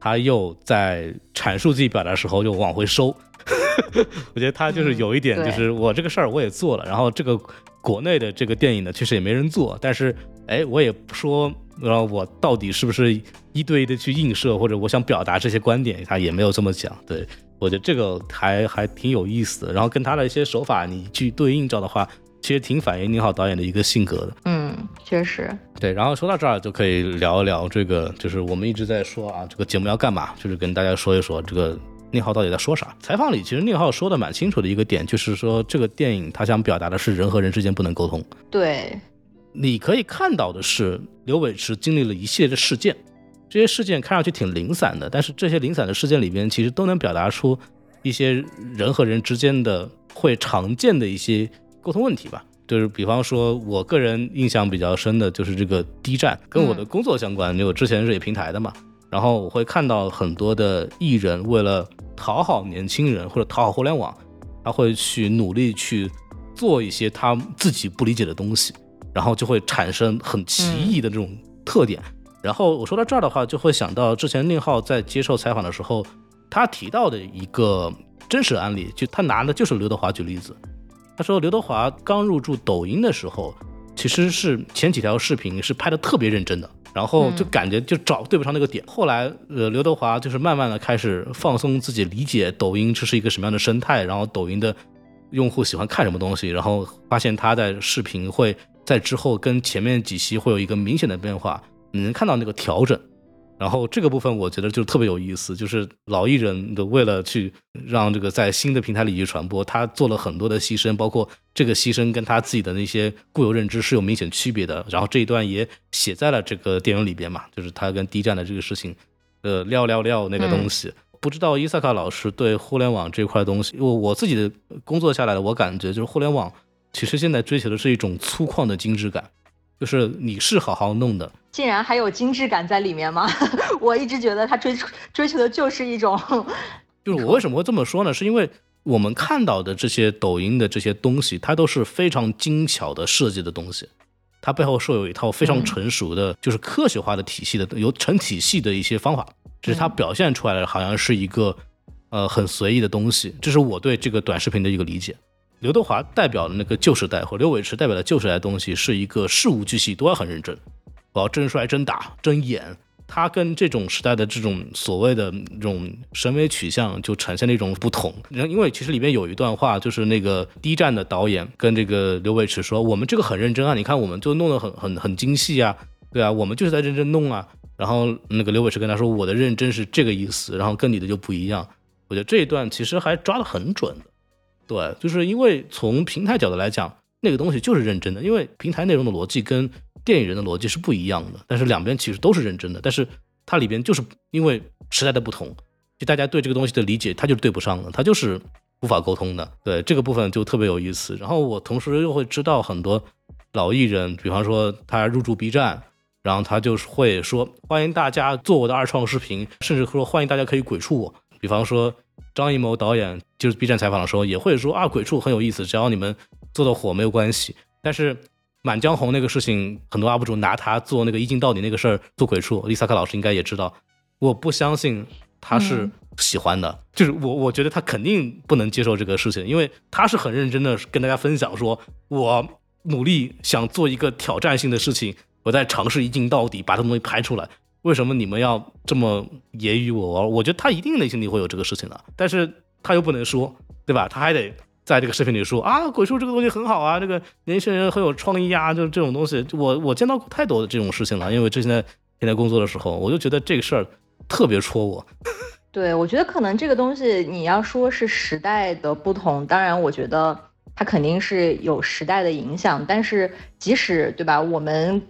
他又在阐述自己表达的时候又往回收。[LAUGHS] 我觉得他就是有一点，就是我这个事儿我也做了，然后这个国内的这个电影呢，确实也没人做，但是哎，我也不说，然后我到底是不是一对一的去映射，或者我想表达这些观点，他也没有这么讲。对我觉得这个还还挺有意思的，然后跟他的一些手法你去对应照的话，其实挺反映宁浩导演的一个性格的。嗯，确实。对，然后说到这儿就可以聊一聊这个，就是我们一直在说啊，这个节目要干嘛，就是跟大家说一说这个。宁浩到底在说啥？采访里其实宁浩说的蛮清楚的一个点，就是说这个电影他想表达的是人和人之间不能沟通。对，你可以看到的是刘伟驰经历了一系列的事件，这些事件看上去挺零散的，但是这些零散的事件里边其实都能表达出一些人和人之间的会常见的一些沟通问题吧。就是比方说，我个人印象比较深的就是这个 D 站，跟我的工作相关，因为我之前是平台的嘛。然后我会看到很多的艺人为了讨好年轻人或者讨好互联网，他会去努力去做一些他自己不理解的东西，然后就会产生很奇异的这种特点。然后我说到这儿的话，就会想到之前宁浩在接受采访的时候，他提到的一个真实案例，就他拿的就是刘德华举例子。他说刘德华刚入驻抖音的时候，其实是前几条视频是拍的特别认真的。然后就感觉就找对不上那个点。后来，呃，刘德华就是慢慢的开始放松自己，理解抖音这是一个什么样的生态，然后抖音的用户喜欢看什么东西，然后发现他在视频会在之后跟前面几期会有一个明显的变化，你能看到那个调整。然后这个部分我觉得就特别有意思，就是老艺人的为了去让这个在新的平台里去传播，他做了很多的牺牲，包括这个牺牲跟他自己的那些固有认知是有明显区别的。然后这一段也写在了这个电影里边嘛，就是他跟 D 站的这个事情，呃，撂撂撂那个东西。不知道伊萨卡老师对互联网这块东西，我我自己的工作下来的，我感觉就是互联网其实现在追求的是一种粗犷的精致感。就是你是好好弄的，竟然还有精致感在里面吗？[LAUGHS] 我一直觉得他追追求的就是一种，[LAUGHS] 就是我为什么会这么说呢？是因为我们看到的这些抖音的这些东西，它都是非常精巧的设计的东西，它背后是有一套非常成熟的，就是科学化的体系的，有成体系的一些方法，只是它表现出来的好像是一个呃很随意的东西，这是我对这个短视频的一个理解。刘德华代表的那个旧时代，和刘伟驰代表的旧时代东西，是一个事无巨细都要很认真，我要真摔真打真演，他跟这种时代的这种所谓的这种审美取向就呈现了一种不同。然因为其实里面有一段话，就是那个 D 站的导演跟这个刘伟驰说：“我们这个很认真啊，你看我们就弄得很很很精细啊，对啊，我们就是在认真弄啊。”然后那个刘伟驰跟他说：“我的认真是这个意思，然后跟你的就不一样。”我觉得这一段其实还抓得很准的。对，就是因为从平台角度来讲，那个东西就是认真的，因为平台内容的逻辑跟电影人的逻辑是不一样的，但是两边其实都是认真的，但是它里边就是因为时代的不同，就大家对这个东西的理解，它就是对不上的，它就是无法沟通的。对这个部分就特别有意思。然后我同时又会知道很多老艺人，比方说他入驻 B 站，然后他就是会说欢迎大家做我的二创视频，甚至说欢迎大家可以鬼畜我。比方说张艺谋导演就是 B 站采访的时候也会说啊鬼畜很有意思，只要你们做的火没有关系。但是《满江红》那个事情，很多 UP 主拿他做那个一镜到底那个事儿做鬼畜，丽萨克老师应该也知道。我不相信他是喜欢的，就是我我觉得他肯定不能接受这个事情，因为他是很认真的跟大家分享说，我努力想做一个挑战性的事情，我在尝试一镜到底把这东西拍出来。为什么你们要这么揶揄我？我觉得他一定内心里会有这个事情的，但是他又不能说，对吧？他还得在这个视频里说啊，鬼畜这个东西很好啊，这个年轻人很有创意啊，就这种东西，我我见到过太多的这种事情了。因为之前在现在工作的时候，我就觉得这个事儿特别戳我。[LAUGHS] 对，我觉得可能这个东西你要说是时代的不同，当然我觉得它肯定是有时代的影响，但是即使对吧，我们。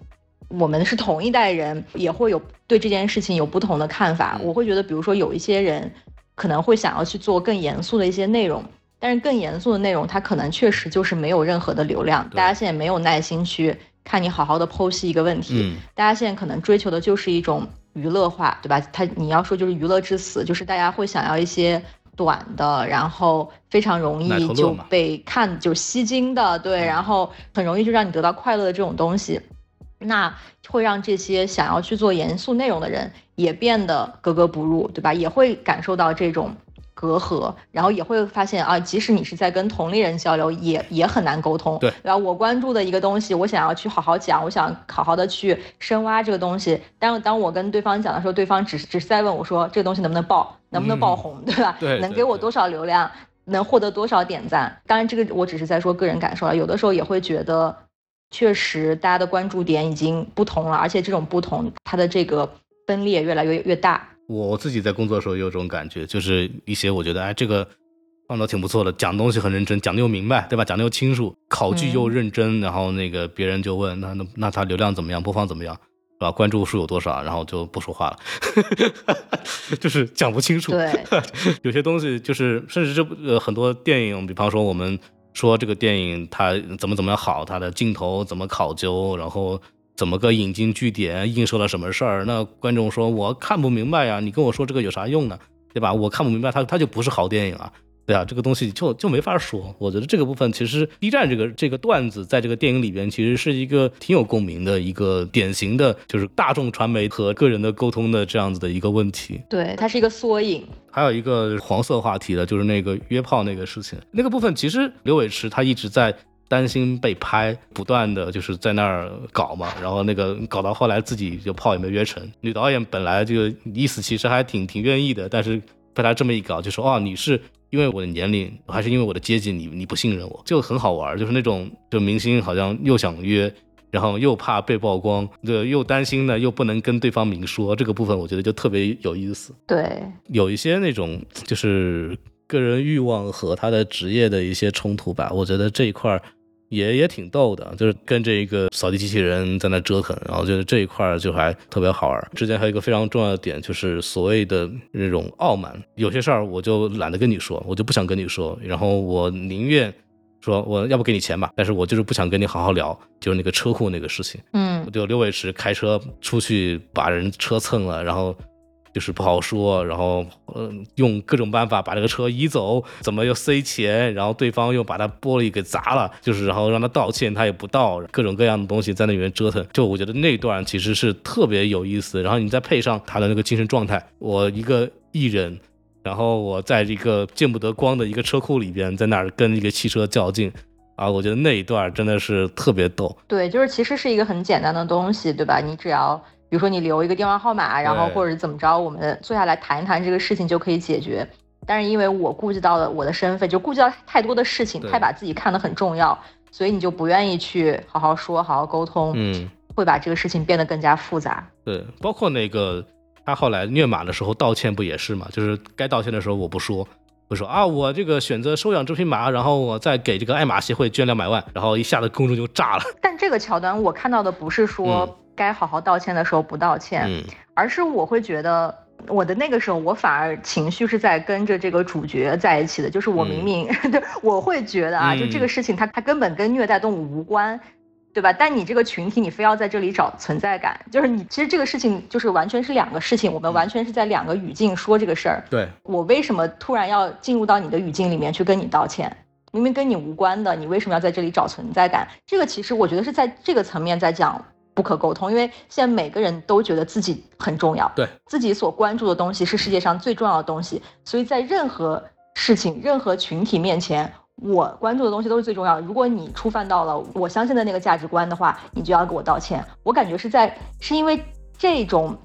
我们是同一代人，也会有对这件事情有不同的看法。我会觉得，比如说有一些人可能会想要去做更严肃的一些内容，但是更严肃的内容，它可能确实就是没有任何的流量。大家现在没有耐心去看你好好的剖析一个问题，大家现在可能追求的就是一种娱乐化，对吧？它你要说就是娱乐至死，就是大家会想要一些短的，然后非常容易就被看就吸睛的，对，然后很容易就让你得到快乐的这种东西。那会让这些想要去做严肃内容的人也变得格格不入，对吧？也会感受到这种隔阂，然后也会发现啊，即使你是在跟同龄人交流，也也很难沟通。对，然后我关注的一个东西，我想要去好好讲，我想好好的去深挖这个东西。但当我跟对方讲的时候，对方只只是在问我说这个东西能不能爆，能不能爆红，对吧？对，能给我多少流量，能获得多少点赞？当然，这个我只是在说个人感受了，有的时候也会觉得。确实，大家的关注点已经不同了，而且这种不同，它的这个分裂越来越越大。我自己在工作的时候也有这种感觉，就是一些我觉得哎，这个放的挺不错的，讲东西很认真，讲的又明白，对吧？讲的又清楚，考据又认真，然后那个别人就问，那那那他流量怎么样，播放怎么样，是吧？关注数有多少，然后就不说话了，[LAUGHS] 就是讲不清楚。对，[LAUGHS] 有些东西就是，甚至这呃很多电影，比方说我们。说这个电影它怎么怎么样好，它的镜头怎么考究，然后怎么个引经据典，映射了什么事儿？那观众说我看不明白呀，你跟我说这个有啥用呢？对吧？我看不明白，它它就不是好电影啊。对啊，这个东西就就没法说。我觉得这个部分其实 B 站这个这个段子在这个电影里边其实是一个挺有共鸣的一个典型的，就是大众传媒和个人的沟通的这样子的一个问题。对，它是一个缩影。还有一个黄色话题的，就是那个约炮那个事情。那个部分其实刘伟驰他一直在担心被拍，不断的就是在那儿搞嘛，然后那个搞到后来自己就炮也没约成。女导演本来就意思其实还挺挺愿意的，但是被他这么一搞，就说哦你是。因为我的年龄，还是因为我的阶级，你你不信任我，就很好玩，就是那种就明星好像又想约，然后又怕被曝光，对，又担心呢，又不能跟对方明说，这个部分我觉得就特别有意思。对，有一些那种就是个人欲望和他的职业的一些冲突吧，我觉得这一块儿。也也挺逗的，就是跟这一个扫地机器人在那折腾，然后觉得这一块就还特别好玩。之前还有一个非常重要的点，就是所谓的那种傲慢，有些事儿我就懒得跟你说，我就不想跟你说，然后我宁愿说我要不给你钱吧，但是我就是不想跟你好好聊，就是那个车库那个事情，嗯，就刘伟驰开车出去把人车蹭了，然后。就是不好说，然后嗯，用各种办法把这个车移走，怎么又塞钱，然后对方又把他玻璃给砸了，就是然后让他道歉，他也不道，各种各样的东西在那里面折腾。就我觉得那段其实是特别有意思，然后你再配上他的那个精神状态，我一个艺人，然后我在一个见不得光的一个车库里边，在那儿跟一个汽车较劲，啊，我觉得那一段真的是特别逗。对，就是其实是一个很简单的东西，对吧？你只要。比如说你留一个电话号码，然后或者怎么着，我们坐下来谈一谈这个事情就可以解决。但是因为我顾及到了我的身份，就顾及到太多的事情，太把自己看得很重要，所以你就不愿意去好好说、好好沟通，嗯，会把这个事情变得更加复杂。对，包括那个他后来虐马的时候道歉不也是嘛？就是该道歉的时候我不说，会说啊我这个选择收养这匹马，然后我再给这个爱马协会捐两百万，然后一下子公众就炸了。但这个桥段我看到的不是说该好好道歉的时候不道歉，嗯而是我会觉得。我的那个时候，我反而情绪是在跟着这个主角在一起的，就是我明明，[LAUGHS] 对，我会觉得啊，嗯就这个事情它它根本跟虐待动物无关，对吧？但你这个群体，你非要在这里找存在感，就是你其实这个事情就是完全是两个事情，我们完全是在两个语境说这个事儿。对，我为什么突然要进入到你的语境里面去跟你道歉？明明跟你无关的，你为什么要在这里找存在感？这个其实我觉得是在这个层面在讲不可沟通，因为现在每个人都觉得自己很重要，对自己所关注的东西是世界上最重要的东西，所以在任何事情、任何群体面前，我关注的东西都是最重要的。如果你触犯到了我相信的那个价值观的话，你就要给我道歉。我感觉是在是因为这种，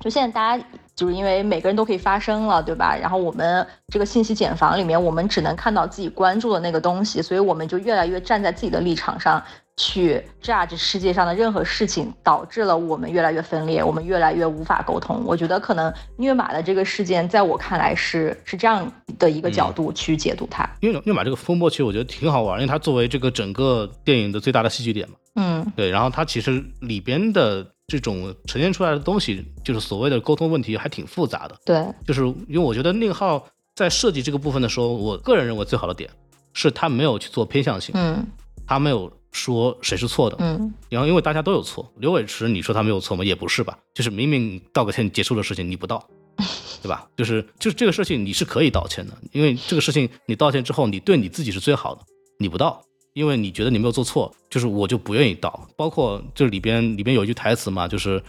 就现在大家就是因为每个人都可以发声了，对吧？然后我们这个信息茧房里面，我们只能看到自己关注的那个东西，所以我们就越来越站在自己的立场上去 judge 世界上的任何事情，导致了我们越来越分裂，我们越来越无法沟通。我觉得可能虐马的这个事件，在我看来是是这样的一个角度去解读它。因为虐马这个风波其实我觉得挺好玩，因为它作为这个整个电影的最大的戏剧点嘛。嗯对，然后它其实里边的这种呈现出来的东西，就是所谓的沟通问题，还挺复杂的。对，就是因为我觉得宁浩在设计这个部分的时候，我个人认为最好的点是他没有去做偏向性，嗯他没有说谁是错的。嗯然后因为大家都有错，刘伟驰你说他没有错吗？也不是吧，就是明明道个歉结束的事情你不道，[LAUGHS] 对吧？就是就是这个事情你是可以道歉的，因为这个事情你道歉之后，你对你自己是最好的，你不道。因为你觉得你没有做错，就是我就不愿意道。包括这里边里边有一句台词嘛，就是，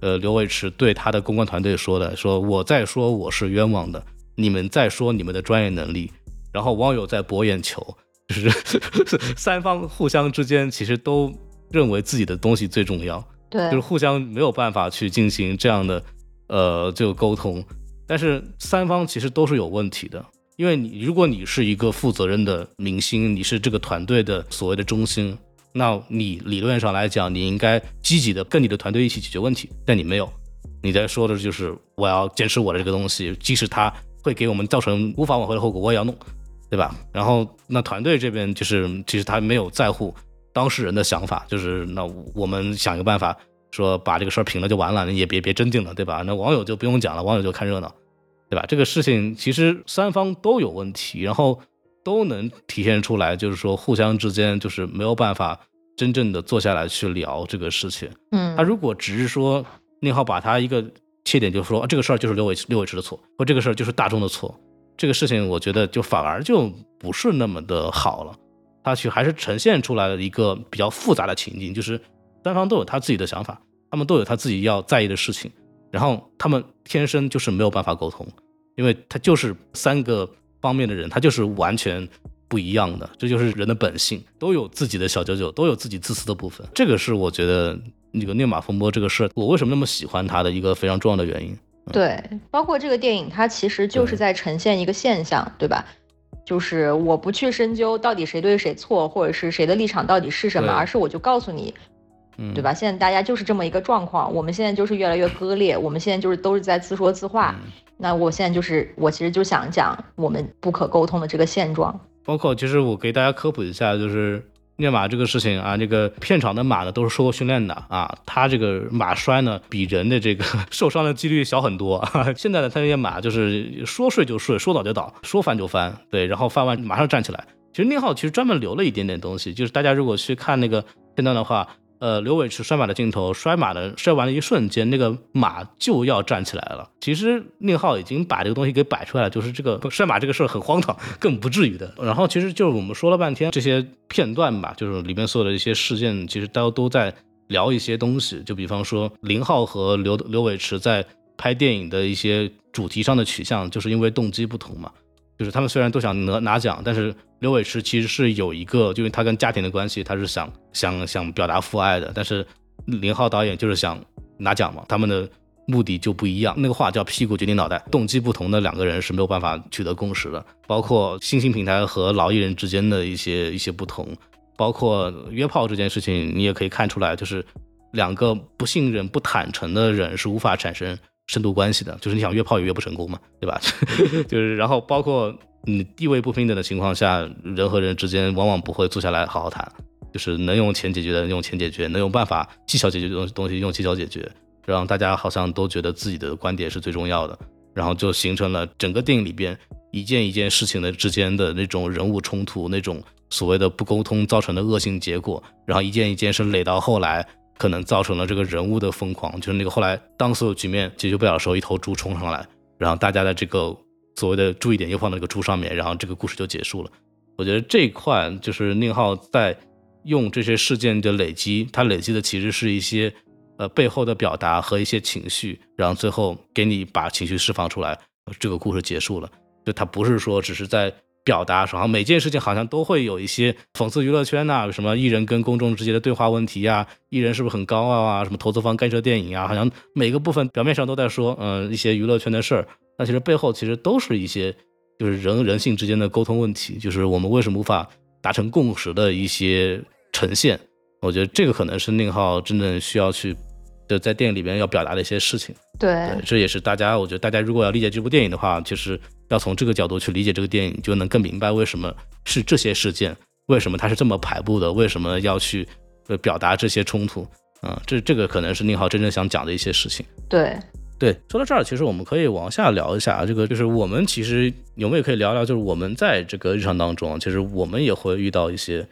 呃，刘伟驰对他的公关团队说的，说我在说我是冤枉的，你们在说你们的专业能力，然后网友在博眼球，就是 [LAUGHS] 三方互相之间其实都认为自己的东西最重要，对，就是互相没有办法去进行这样的呃这个沟通，但是三方其实都是有问题的，因为你如果你是一个负责任的明星，你是这个团队的所谓的中心，那你理论上来讲，你应该积极的跟你的团队一起解决问题，但你没有，你在说的就是我要坚持我的这个东西，即使它会给我们造成无法挽回的后果，我也要弄，对吧？然后那团队这边就是其实他没有在乎当事人的想法，就是那我们想一个办法。说把这个事儿平了就完了，你也别别真定了，对吧？那网友就不用讲了，网友就看热闹，对吧？这个事情其实三方都有问题，然后都能体现出来，就是说互相之间就是没有办法真正的坐下来去聊这个事情。嗯他如果只是说宁浩把他一个切点，就是说、啊这个事儿就是刘伟刘伟驰的错，或这个事儿就是大众的错，这个事情我觉得就反而就不是那么的好了。他去还是呈现出来了一个比较复杂的情境，就是三方都有他自己的想法，他们都有他自己要在意的事情，然后他们天生就是没有办法沟通，因为他就是三个方面的人，他就是完全不一样的，这就是人的本性，都有自己的小九九，都有自己自私的部分。这个是我觉得那个虐马风波这个事儿，我为什么那么喜欢他的一个非常重要的原因。对，包括这个电影，它其实就是在呈现一个现象，对吧？就是我不去深究到底谁对谁错，或者是谁的立场到底是什么，而是我就告诉你，嗯，对吧？现在大家就是这么一个状况，我们现在就是越来越割裂，我们现在就是都是在自说自话。嗯那我现在就是，我其实就想讲我们不可沟通的这个现状。包括其实我给大家科普一下，就是虐马这个事情啊，这个片场的马呢都是受过训练的啊，它这个马摔呢比人的这个 [LAUGHS] 受伤的几率小很多。啊、[LAUGHS] 现在的它这些马就是说睡就睡，说倒就倒，说翻就翻，对，然后翻完马上站起来。其实宁浩其实专门留了一点点东西，就是大家如果去看那个片段的话，呃，刘伟驰摔马的镜头，摔马的摔完的一瞬间，那个马就要站起来了。其实宁浩已经把这个东西给摆出来了，就是这个摔马这个事儿很荒唐，更不至于的。然后其实就是我们说了半天这些片段吧，就是里面所有的一些事件，其实都都在聊一些东西。就比方说林浩和刘刘伟驰在拍电影的一些主题上的取向，就是因为动机不同嘛。就是他们虽然都想拿拿奖，但是刘伟驰其实是有一个，就是他跟家庭的关系，他是想想想表达父爱的，但是林浩导演就是想拿奖嘛，他们的目的就不一样。那个话叫屁股决定脑袋，动机不同的两个人是没有办法取得共识的。包括新兴平台和老艺人之间的一些一些不同，包括约炮这件事情，你也可以看出来，就是两个不信任、不坦诚的人是无法产生深度关系的。就是你想约炮也约不成功嘛，对吧？[LAUGHS] 就是然后包括你地位不平等的情况下，人和人之间往往不会坐下来好好谈。就是能用钱解决的用钱解决，能用办法技巧解决的东东西用技巧解决，让大家好像都觉得自己的观点是最重要的，然后就形成了整个电影里边一件一件事情的之间的那种人物冲突，那种所谓的不沟通造成的恶性结果，然后一件一件是累到后来，可能造成了这个人物的疯狂，就是那个后来当所有局面解决不了的时候，一头猪冲上来，然后大家的这个所谓的注意点又放到那个猪上面，然后这个故事就结束了。我觉得这一块就是宁浩在。用这些事件的累积，他累积的其实是一些呃背后的表达和一些情绪，然后最后给你把情绪释放出来，这个故事结束了。就他不是说只是在表达，然后每件事情好像都会有一些讽刺娱乐圈呐，什么艺人跟公众之间的对话问题呀，艺人是不是很高傲啊，什么投资方干涉电影啊，好像每个部分表面上都在说嗯一些娱乐圈的事儿，但其实背后其实都是一些就是人人性之间的沟通问题，就是我们为什么无法达成共识的一些。呈现，我觉得这个可能是宁浩真正需要去，就在电影里边要表达的一些事情。对，这也是大家，我觉得大家如果要理解这部电影的话，其实要从这个角度去理解这个电影，就能更明白为什么是这些事件，为什么它是这么排布的，为什么要去呃表达这些冲突。嗯，这这个可能是宁浩真正想讲的一些事情。对。对，说到这儿，其实我们可以往下聊一下，这个就是我们其实有没有可以聊聊，就是我们在这个日常当中，其实我们也会遇到一些，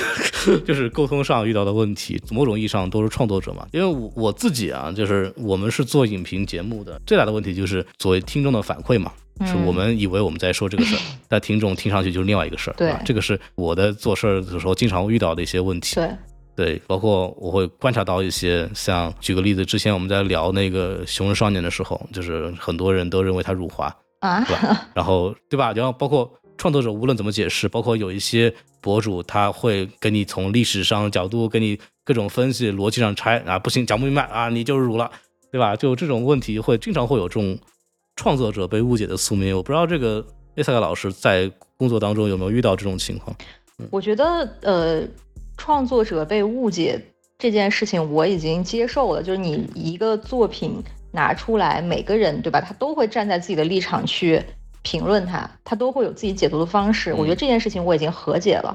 [LAUGHS] 就是沟通上遇到的问题。某种意义上都是创作者嘛，因为我我自己啊，就是我们是做影评节目的，最大的问题就是作为听众的反馈嘛，是我们以为我们在说这个事儿，[LAUGHS] 但听众听上去就是另外一个事儿，对，这个是我的做事儿的时候经常会遇到的一些问题，对。对，包括我会观察到一些，像举个例子，之前我们在聊那个《熊人少年》的时候，就是很多人都认为他辱华啊，对吧？[LAUGHS] 然后对吧？然后包括创作者无论怎么解释，包括有一些博主他会跟你从历史上角度跟你各种分析，逻辑上拆啊，不行，讲不明白啊，你就是辱了，对吧？就这种问题会经常会有这种创作者被误解的宿命。我不知道这个叶赛克老师在工作当中有没有遇到这种情况？我觉得呃。创作者被误解这件事情我已经接受了，就是你一个作品拿出来，每个人对吧，他都会站在自己的立场去评论它，他都会有自己解读的方式。我觉得这件事情我已经和解了，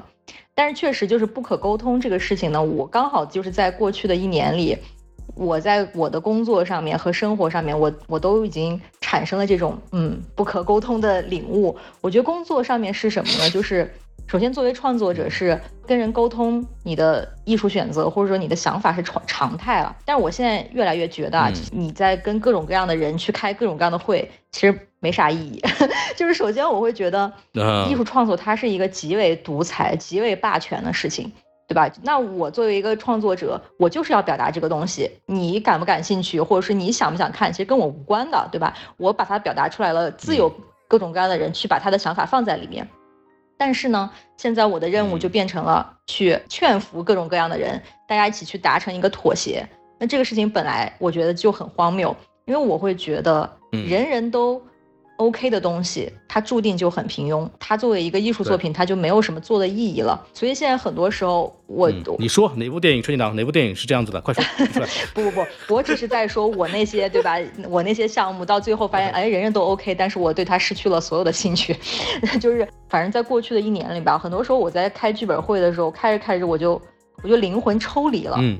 但是确实就是不可沟通这个事情呢，我刚好就是在过去的一年里，我在我的工作上面和生活上面，我我都已经产生了这种嗯不可沟通的领悟。我觉得工作上面是什么呢？就是。首先，作为创作者是跟人沟通你的艺术选择或者说你的想法是常常态了。但是我现在越来越觉得，啊，你在跟各种各样的人去开各种各样的会，其实没啥意义。[LAUGHS] 就是首先我会觉得，艺术创作它是一个极为独裁、极为霸权的事情，对吧？那我作为一个创作者，我就是要表达这个东西，你感不感兴趣，或者是你想不想看，其实跟我无关的，对吧？我把它表达出来了，自有各种各样的人去把他的想法放在里面。但是呢，现在我的任务就变成了去劝服各种各样的人，大家一起去达成一个妥协。那这个事情本来我觉得就很荒谬，因为我会觉得人人都。OK 的东西，它注定就很平庸。它作为一个艺术作品，它就没有什么做的意义了。所以现在很多时候，我你说哪部电影春节档哪部电影是这样子的？快说！[LAUGHS] 不不不，我只是在说我那些对吧？我那些项目到最后发现，哎，人人都 OK，但是我对他失去了所有的兴趣。[LAUGHS] 就是反正在过去的一年里吧，很多时候我在开剧本会的时候，开着开着我就我就灵魂抽离了。嗯，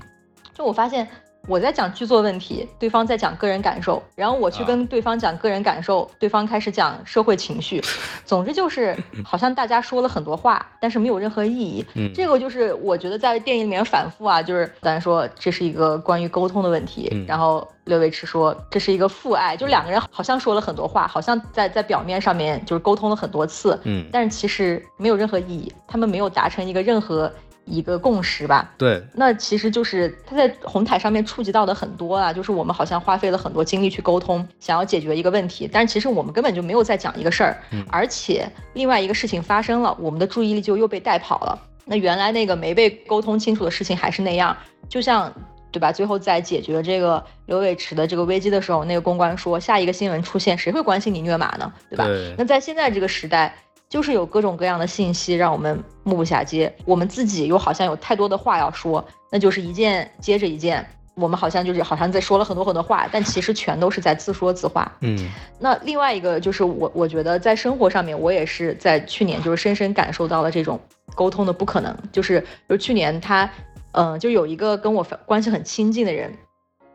就我发现。我在讲剧作问题，对方在讲个人感受，然后我去跟对方讲个人感受，对方开始讲社会情绪，[LAUGHS] 总之就是好像大家说了很多话，但是没有任何意义。这个就是我觉得在电影里面反复啊，就是咱说这是一个关于沟通的问题，然后刘维驰说这是一个父爱，就两个人好像说了很多话，好像在在表面上面就是沟通了很多次，嗯，但是其实没有任何意义，他们没有达成一个任何。一个共识吧，对，那其实就是他在红毯上面触及到的很多啊，就是我们好像花费了很多精力去沟通，想要解决一个问题，但是其实我们根本就没有在讲一个事儿，而且另外一个事情发生了，我们的注意力就又被带跑了。那原来那个没被沟通清楚的事情还是那样，就像。对吧？最后在解决这个刘伟驰的这个危机的时候，那个公关说下一个新闻出现，谁会关心你虐马呢？对吧？对那在现在这个时代，就是有各种各样的信息让我们目不暇接，我们自己又好像有太多的话要说，那就是一件接着一件。我们好像就是好像在说了很多很多话，但其实全都是在自说自话。嗯那另外一个就是我，我觉得在生活上面，我也是在去年就是深深感受到了这种沟通的不可能。就是就是去年他，嗯、就有一个跟我关系很亲近的人，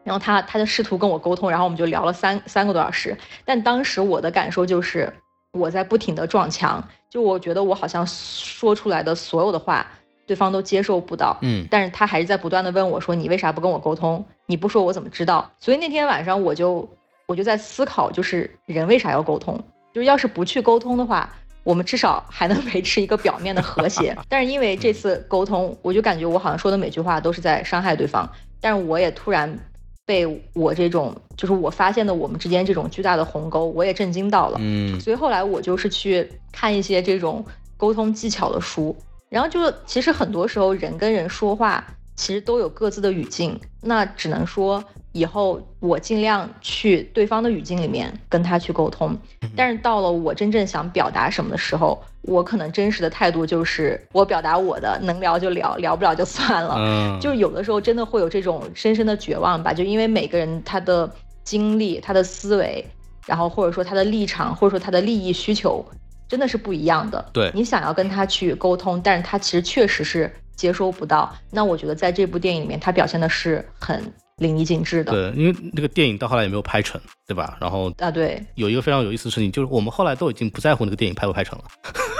然后他他就试图跟我沟通，然后我们就聊了三三个多小时。但当时我的感受就是我在不停的撞墙，就我觉得我好像说出来的所有的话，对方都接受不到。嗯但是他还是在不断的问我说：“你为啥不跟我沟通？你不说我怎么知道？”所以那天晚上我就我就在思考，就是人为啥要沟通？就是要是不去沟通的话，我们至少还能 [LAUGHS] 维持一个表面的和谐。[LAUGHS] 但是因为这次沟通，我就感觉我好像说的每句话都是在伤害对方，但是我也突然被我这种就是我发现的我们之间这种巨大的鸿沟，我也震惊到了。嗯所以后来我就是去看一些这种沟通技巧的书，然后就其实很多时候人跟人说话其实都有各自的语境，那只能说以后我尽量去对方的语境里面跟他去沟通，但是到了我真正想表达什么的时候，我可能真实的态度就是我表达我的，能聊就聊，聊不了就算了。嗯，就是有的时候真的会有这种深深的绝望吧，就因为每个人他的经历、他的思维，然后或者说他的立场，或者说他的利益需求，真的是不一样的。对你想要跟他去沟通，但是他其实确实是接收不到。那我觉得在这部电影里面，他表现的是很淋漓尽致的。对，因为那个电影到后来也没有拍成，对吧？然后啊，对有一个非常有意思的事情，就是我们后来都已经不在乎那个电影拍不拍成了，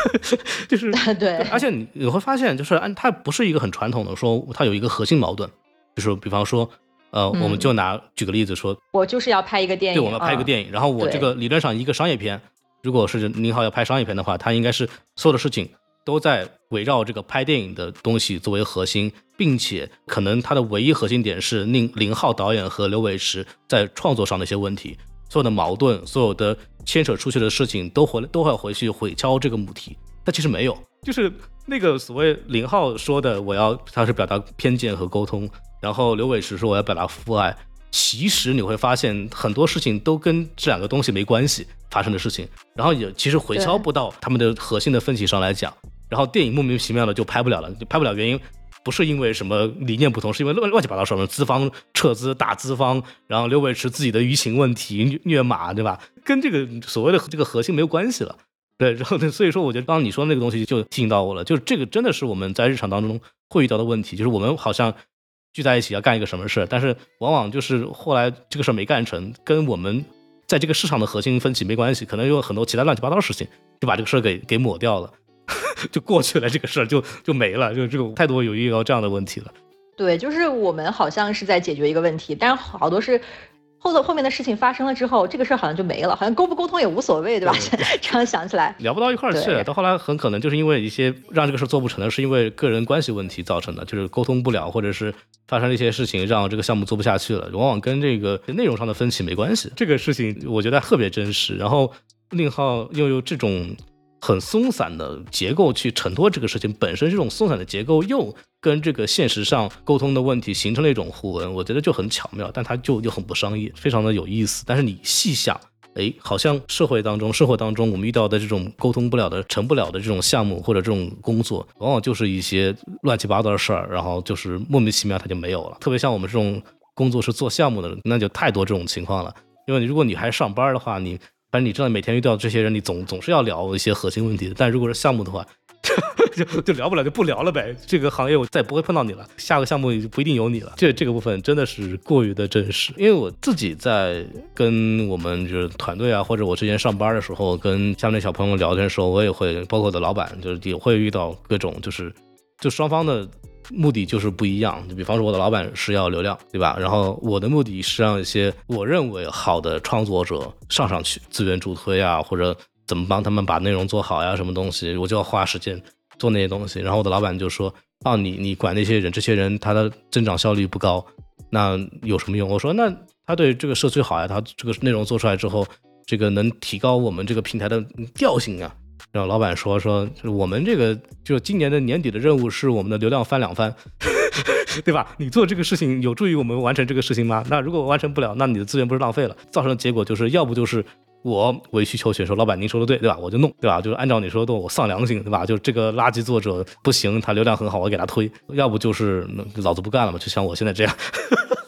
[LAUGHS] 就是对而且你你会发现，就是按它不是一个很传统的说，它有一个核心矛盾，就是比方说，呃，嗯我们就拿举个例子说，我就是要拍一个电影，对，我们要拍一个。电影，然后我这个理论上一个商业片，如果是宁浩要拍商业片的话，他应该是所有的事情都在围绕这个拍电影的东西作为核心，并且可能它的唯一核心点是宁林浩导演和刘伟驰在创作上的一些问题，所有的矛盾，所有的牵扯出去的事情都回都会回去毁敲这个母题，但其实没有，就是那个所谓林浩说的，我要他是表达偏见和沟通，然后刘伟驰说我要表达父爱。其实你会发现很多事情都跟这两个东西没关系发生的事情，然后也其实回敲不到他们的核心的分歧上来讲，然后电影莫名其妙的就拍不了了，就拍不了原因不是因为什么理念不同，是因为乱乱七八糟什么资方撤资打资方，然后刘伟驰自己的舆情问题虐虐马，对吧？跟这个所谓的这个核心没有关系了。对，然后呢，所以说我觉得刚刚你说的那个东西就提醒到我了，就是这个真的是我们在日常当中会遇到的问题，就是我们好像聚在一起要干一个什么事，但是往往就是后来这个事没干成，跟我们在这个市场的核心分歧没关系，可能有很多其他乱七八糟的事情就把这个事给给抹掉了，[LAUGHS] 就过去了，这个事儿就就没了，就这个太多有遇到这样的问题了。对，就是我们好像是在解决一个问题，但是好多是后头后面的事情发生了之后，这个事儿好像就没了，好像沟不沟通也无所谓，对吧？[LAUGHS] 这样想起来，[LAUGHS] 聊不到一块儿去，对到后来很可能就是因为一些让这个事儿做不成的，是因为个人关系问题造成的，就是沟通不了，或者是发生了一些事情让这个项目做不下去了，往往跟这个内容上的分歧没关系。这个事情我觉得特别真实，然后宁浩又有这种很松散的结构去承托这个事情本身，这种松散的结构又跟这个现实上沟通的问题形成了一种互文，我觉得就很巧妙，但它就又很不商业，非常的有意思。但是你细想。哎，好像社会当中、生活当中，我们遇到的这种沟通不了的、成不了的这种项目或者这种工作，往往就是一些乱七八糟的事儿，然后就是莫名其妙它就没有了。特别像我们这种工作是做项目的，那就太多这种情况了。因为如果你还上班的话，你反正你知道每天遇到这些人，你总总是要聊一些核心问题的。但如果是项目的话，[LAUGHS] 就就聊不了，就不聊了呗。这个行业我再也不会碰到你了，下个项目就不一定有你了。这这个部分真的是过于的真实，因为我自己在跟我们就是团队啊，或者我之前上班的时候，跟下面小朋友聊天的时候，我也会，包括我的老板，就是也会遇到各种就是就双方的。目的就是不一样，就比方说我的老板是要流量，对吧？然后我的目的是让一些我认为好的创作者上上去，资源助推啊，或者怎么帮他们把内容做好呀，什么东西，我就要花时间做那些东西。然后我的老板就说：“啊，你你管那些人，这些人他的增长效率不高，那有什么用？”我说：“那他对这个社区好呀，他这个内容做出来之后，这个能提高我们这个平台的调性啊。”然后老板说说，我们这个就今年的年底的任务是我们的流量翻两番，[LAUGHS] 对吧？你做这个事情有助于我们完成这个事情吗？那如果完成不了，那你的资源不是浪费了？造成的结果就是要不就是我委曲求全说老板您说的对，对吧？我就弄，对吧？就是按照你说的做，我丧良心，对吧？就这个垃圾作者不行，他流量很好，我给他推；要不就是老子不干了嘛，就像我现在这样。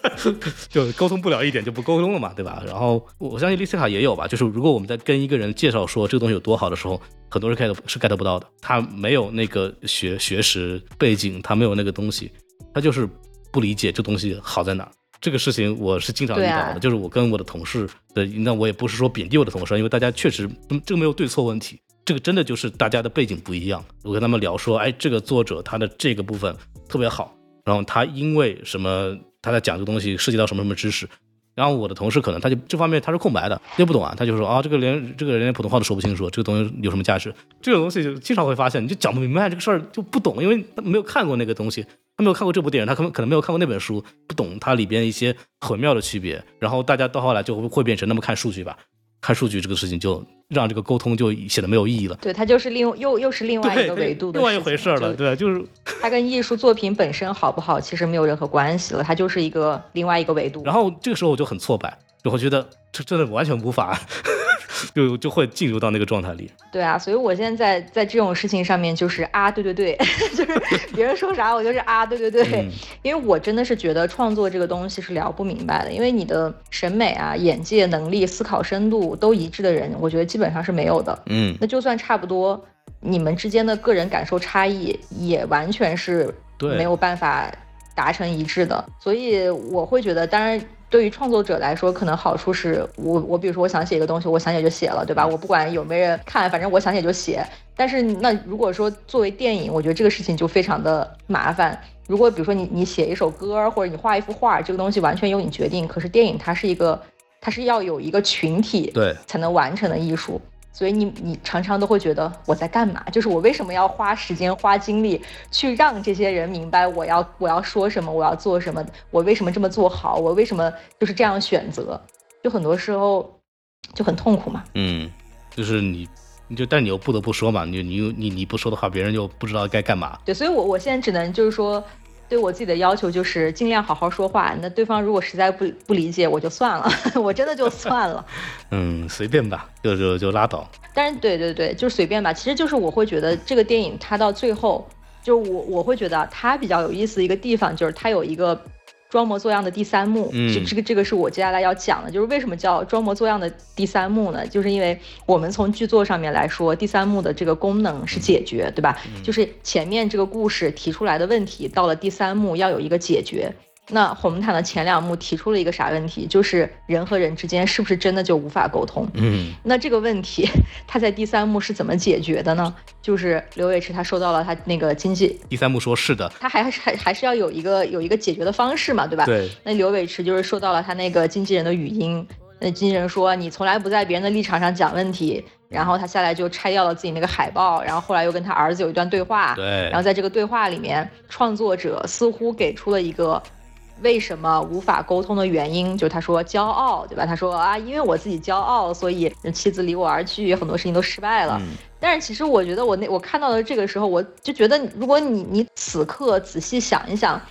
[LAUGHS] 就沟通不了一点就不沟通了嘛，对吧？然后我相信丽斯卡也有吧，就是如果我们在跟一个人介绍说这个东西有多好的时候，很多人 get 是 get 不到的，他没有那个学学识背景，他没有那个东西，他就是不理解这东西好在哪儿。这个事情我是经常遇到的，就是我跟我的同事的，那我也不是说贬低我的同事，因为大家确实这个没有对错问题，这个真的就是大家的背景不一样。我跟他们聊说，哎，这个作者他的这个部分特别好，然后他因为什么？他在讲这个东西涉及到什么什么知识，然后我的同事可能他就这方面他是空白的，他就不懂啊，他就说啊，这个连这个人连普通话都说不清楚，这个东西有什么价值？这个东西就经常会发现，你就讲不明白这个事儿就不懂，因为他没有看过那个东西，他没有看过这部电影，他可能可能没有看过那本书，不懂它里边一些很妙的区别，然后大家到后来就会变成那么看数据吧。看数据这个事情，就让这个沟通就显得没有意义了。对，它就是另又又是另外一个维度的另外一回事了。对，就是 [LAUGHS] 它跟艺术作品本身好不好，其实没有任何关系了。它就是一个另外一个维度。然后这个时候我就很挫败，就会觉得这真的完全无法。就就会进入到那个状态里。对啊，所以我现在在在这种事情上面就是啊，对对对，[LAUGHS] 就是别人说啥我就是啊，对对对，[LAUGHS] 因为我真的是觉得创作这个东西是聊不明白的，因为你的审美啊、眼界能力、思考深度都一致的人，我觉得基本上是没有的。嗯，那就算差不多，你们之间的个人感受差异也完全是没有办法达成一致的。所以我会觉得，当然。对于创作者来说，可能好处是我我比如说我想写一个东西，我想写就写了，对吧？我不管有没人看，反正我想写就写。但是那如果说作为电影，我觉得这个事情就非常的麻烦。如果比如说你你写一首歌或者你画一幅画，这个东西完全由你决定。可是电影它是一个，它是要有一个群体对才能完成的艺术。所以你你常常都会觉得我在干嘛？就是我为什么要花时间花精力去让这些人明白我要我要说什么，我要做什么，我为什么这么做好，我为什么就是这样选择？就很多时候就很痛苦嘛。嗯，就是你，你就但你又不得不说嘛，你你你你不说的话，别人就不知道该干嘛。对，所以我我现在只能就是说。对我自己的要求就是尽量好好说话。那对方如果实在不不理解，我就算了，[LAUGHS] 我真的就算了。[LAUGHS] 嗯，随便吧，就就就拉倒。但是，对对对，就是随便吧。其实就是我会觉得这个电影它到最后，就我我会觉得它比较有意思的一个地方，就是它有一个。装模作样的第三幕，这这个这个是我接下来要讲的，就是为什么叫装模作样的第三幕呢？就是因为我们从剧作上面来说，第三幕的这个功能是解决，对吧？就是前面这个故事提出来的问题，到了第三幕要有一个解决。那红毯的前两幕提出了一个啥问题？就是人和人之间是不是真的就无法沟通？嗯，那这个问题他在第三幕是怎么解决的呢？就是刘伟驰他收到了他那个经纪，第三幕说是的，他还是还还是要有一个有一个解决的方式嘛，对吧？对。那刘伟驰就是收到了他那个经纪人的语音，那经纪人说你从来不在别人的立场上讲问题，然后他下来就拆掉了自己那个海报，然后后来又跟他儿子有一段对话，对。然后在这个对话里面，创作者似乎给出了一个。为什么无法沟通的原因，就是他说骄傲，对吧？他说啊，因为我自己骄傲，所以妻子离我而去，很多事情都失败了。但是其实我觉得，我那我看到的这个时候，我就觉得，如果你你此刻仔细想一想，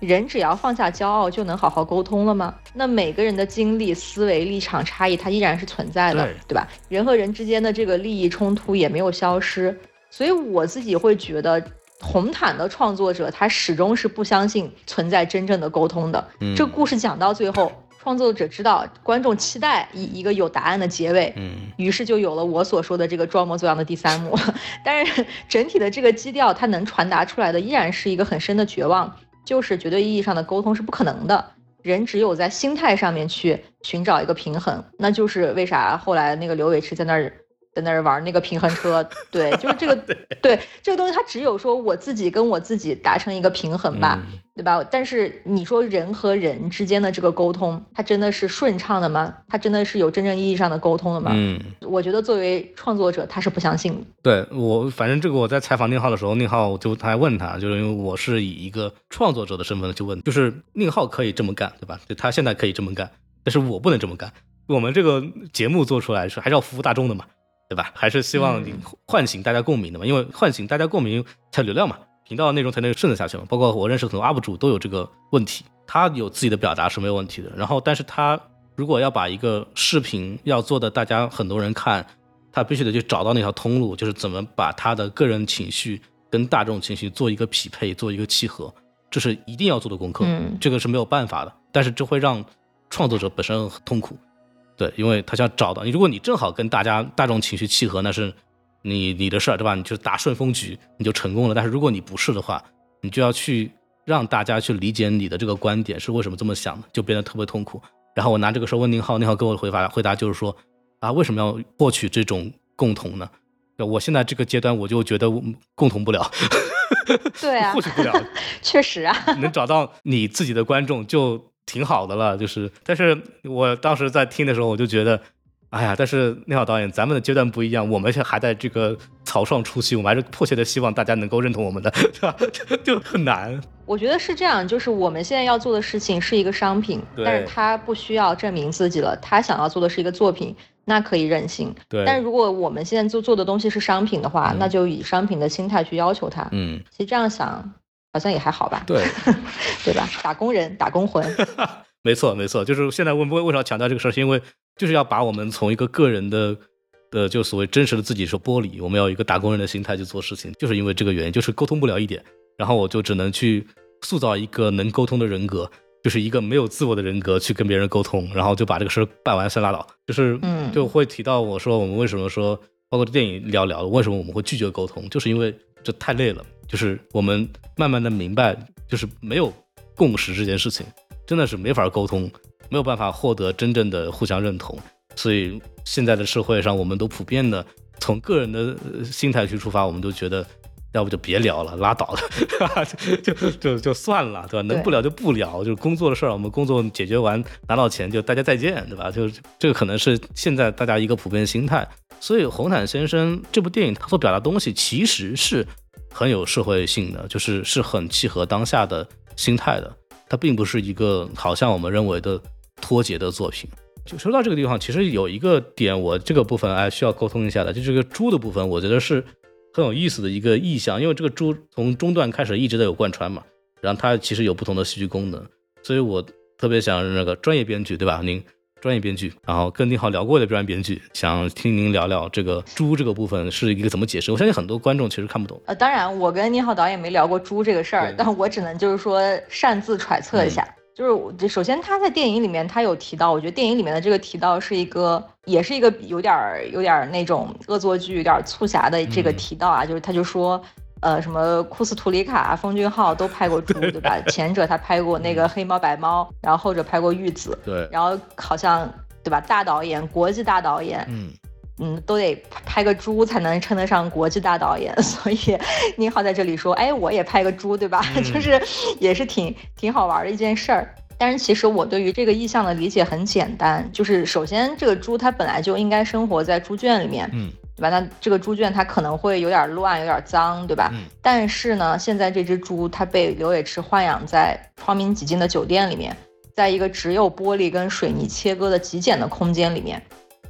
人只要放下骄傲，就能好好沟通了吗？那每个人的经历、思维、立场差异，它依然是存在的，对吧？人和人之间的这个利益冲突也没有消失，所以我自己会觉得。红毯的创作者，他始终是不相信存在真正的沟通的。这故事讲到最后，创作者知道观众期待一一个有答案的结尾，于是就有了我所说的这个装模作样的第三幕。[LAUGHS] 但是整体的这个基调，它能传达出来的依然是一个很深的绝望，就是绝对意义上的沟通是不可能的。人只有在心态上面去寻找一个平衡，那就是为啥后来那个刘伟驰在那儿。在那儿玩那个平衡车，[LAUGHS] 对，就是这个，对这个东西，它只有说我自己跟我自己达成一个平衡吧，对吧？但是你说人和人之间的这个沟通，它真的是顺畅的吗？它真的是有真正意义上的沟通的吗？嗯，我觉得作为创作者，他是不相信的。对我，反正这个我在采访宁浩的时候，宁浩就他还问他，就是因为我是以一个创作者的身份去问，就是宁浩可以这么干，对吧？就他现在可以这么干，但是我不能这么干。我们这个节目做出来是还是要服务大众的嘛？对吧？还是希望你唤醒大家共鸣的嘛，因为唤醒大家共鸣才流量嘛。频道内容才能顺得下去嘛。包括我认识很多 UP 主都有这个问题，他有自己的表达是没有问题的。然后，但是他如果要把一个视频要做的大家很多人看，他必须得去找到那条通路，就是怎么把他的个人情绪跟大众情绪做一个匹配，做一个契合，这是一定要做的功课。嗯这个是没有办法的，但是这会让创作者本身很痛苦。对，因为他想找到你，如果你正好跟大家大众情绪契合，那是你你的事儿，对吧？你就打顺风局，你就成功了。但是如果你不是的话，你就要去让大家去理解你的这个观点是为什么这么想的，就变得特别痛苦。然后我拿这个事儿问宁浩，宁浩给我的回答回答就是说啊，为什么要获取这种共同呢？我现在这个阶段我就觉得共同不了，对啊 [LAUGHS] 获，取不了，[LAUGHS] 确实啊，能找到你自己的观众就挺好的了。就是，但是我当时在听的时候，我就觉得，哎呀，但是那好导演，咱们的阶段不一样，我们现在还在这个草创初期，我们还是迫切的希望大家能够认同我们的，[LAUGHS] 对吧？就 [LAUGHS] 就很难。我觉得是这样，就是我们现在要做的事情是一个商品，对但是他不需要证明自己了，他想要做的是一个作品，那可以任性。对，但是如果我们现在做做的东西是商品的话，嗯那就以商品的心态去要求他。嗯，其实这样想好像也还好吧，对，[LAUGHS] 对吧？打工人，打工魂，[LAUGHS] 没错，没错，就是现在为为为什么要强调这个事儿，是因为就是要把我们从一个个人的。的就所谓真实的自己说剥离，我们要有一个打工人的心态去做事情，就是因为这个原因，就是沟通不了一点，然后我就只能去塑造一个能沟通的人格，就是一个没有自我的人格去跟别人沟通，然后就把这个事儿办完算拉倒。就是嗯就会提到我说我们为什么说，包括电影聊聊为什么我们会拒绝沟通，就是因为这太累了，就是我们慢慢的明白，就是没有共识这件事情真的是没法沟通，没有办法获得真正的互相认同，所以现在的社会上，我们都普遍的从个人的心态去出发，我们都觉得。要不就别聊了，拉倒了，就 [LAUGHS] 就就就算了，对吧？能不聊就不聊，就是工作的事儿，我们工作解决完拿到钱就大家再见，对吧？就是这个可能是现在大家一个普遍心态。所以《红毯先生》这部电影，它所表达东西其实是很有社会性的，就是是很契合当下的心态的。它并不是一个好像我们认为的脱节的作品。就说到这个地方，其实有一个点，我这个部分哎需要沟通一下的，就这个猪的部分，我觉得是很有意思的一个意象，因为这个猪从中段开始一直都有贯穿嘛，然后它其实有不同的戏剧功能，所以我特别想那个专业编剧对吧？您专业编剧，然后跟宁浩聊过的专业编剧，想听您聊聊这个猪这个部分是一个怎么解释？我相信很多观众其实看不懂。呃，当然，我跟宁浩导演没聊过猪这个事儿，但我只能就是说擅自揣测一下。就是首先他在电影里面他有提到，我觉得电影里面的这个提到是一个，也是一个有点儿有点儿那种恶作剧、有点儿促狭的这个嗯提到啊，就是他就说。呃，什么库斯图里卡、奉俊昊都拍过 [LAUGHS] 猪，对吧？前者他拍过那个黑猫白猫，然后后者拍过玉子，对，然后好像对吧？大导演，国际大导演，嗯，嗯，都得拍个猪才能称得上国际大导演，[LAUGHS] 所以宁浩在这里说，哎，我也拍个猪，对吧？[LAUGHS] 嗯就是也是挺挺好玩的一件事儿。但是其实我对于这个意象的理解很简单，就是首先这个猪它本来就应该生活在猪圈里面，嗯，对吧？那这个猪圈它可能会有点乱，有点脏，对吧？嗯但是呢，现在这只猪它被刘伟驰豢养在窗明几净的酒店里面，在一个只有玻璃跟水泥切割的极简的空间里面。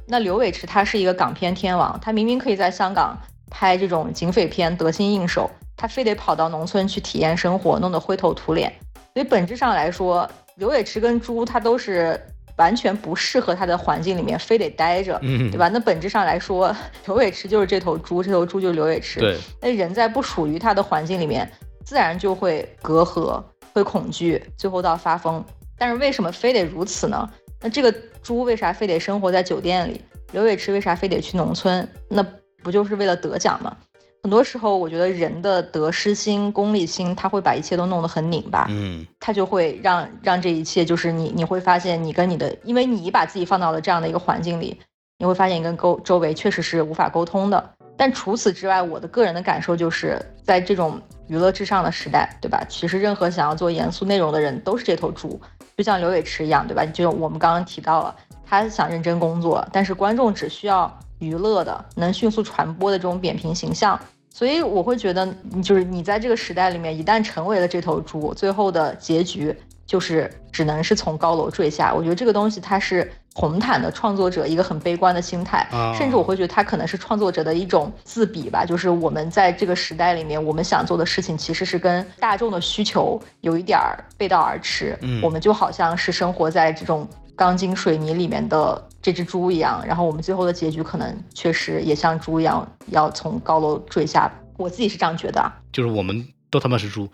那刘伟驰他是一个港片天王，他明明可以在香港拍这种警匪片得心应手，他非得跑到农村去体验生活，弄得灰头土脸。所以本质上来说，刘伟驰跟猪他都是完全不适合它的环境里面，非得待着，嗯对吧？那本质上来说，刘伟驰就是这头猪，这头猪就是刘伟驰。对，那人在不属于他的环境里面，自然就会隔阂、会恐惧，最后到发疯。但是为什么非得如此呢？那这个猪为啥非得生活在酒店里？刘伟驰为啥非得去农村？那不就是为了得奖吗？很多时候，我觉得人的得失心、功利心，他会把一切都弄得很拧巴。嗯他就会让让这一切就是你你会发现你跟你的，因为你把自己放到了这样的一个环境里，你会发现你跟沟周围确实是无法沟通的。但除此之外，我的个人的感受就是在这种娱乐至上的时代，对吧？其实任何想要做严肃内容的人都是这头猪，就像刘伟驰一样，对吧？就我们刚刚提到了，他想认真工作，但是观众只需要娱乐的、能迅速传播的这种扁平形象。所以我会觉得，就是你在这个时代里面，一旦成为了这头猪，最后的结局就是只能是从高楼坠下。我觉得这个东西它是红毯的创作者一个很悲观的心态，啊甚至我会觉得它可能是创作者的一种自比吧，就是我们在这个时代里面，我们想做的事情其实是跟大众的需求有一点儿背道而驰，嗯我们就好像是生活在这种钢筋水泥里面的这只猪一样，然后我们最后的结局可能确实也像猪一样要从高楼坠下，我自己是这样觉得啊，就是我们都他妈是猪。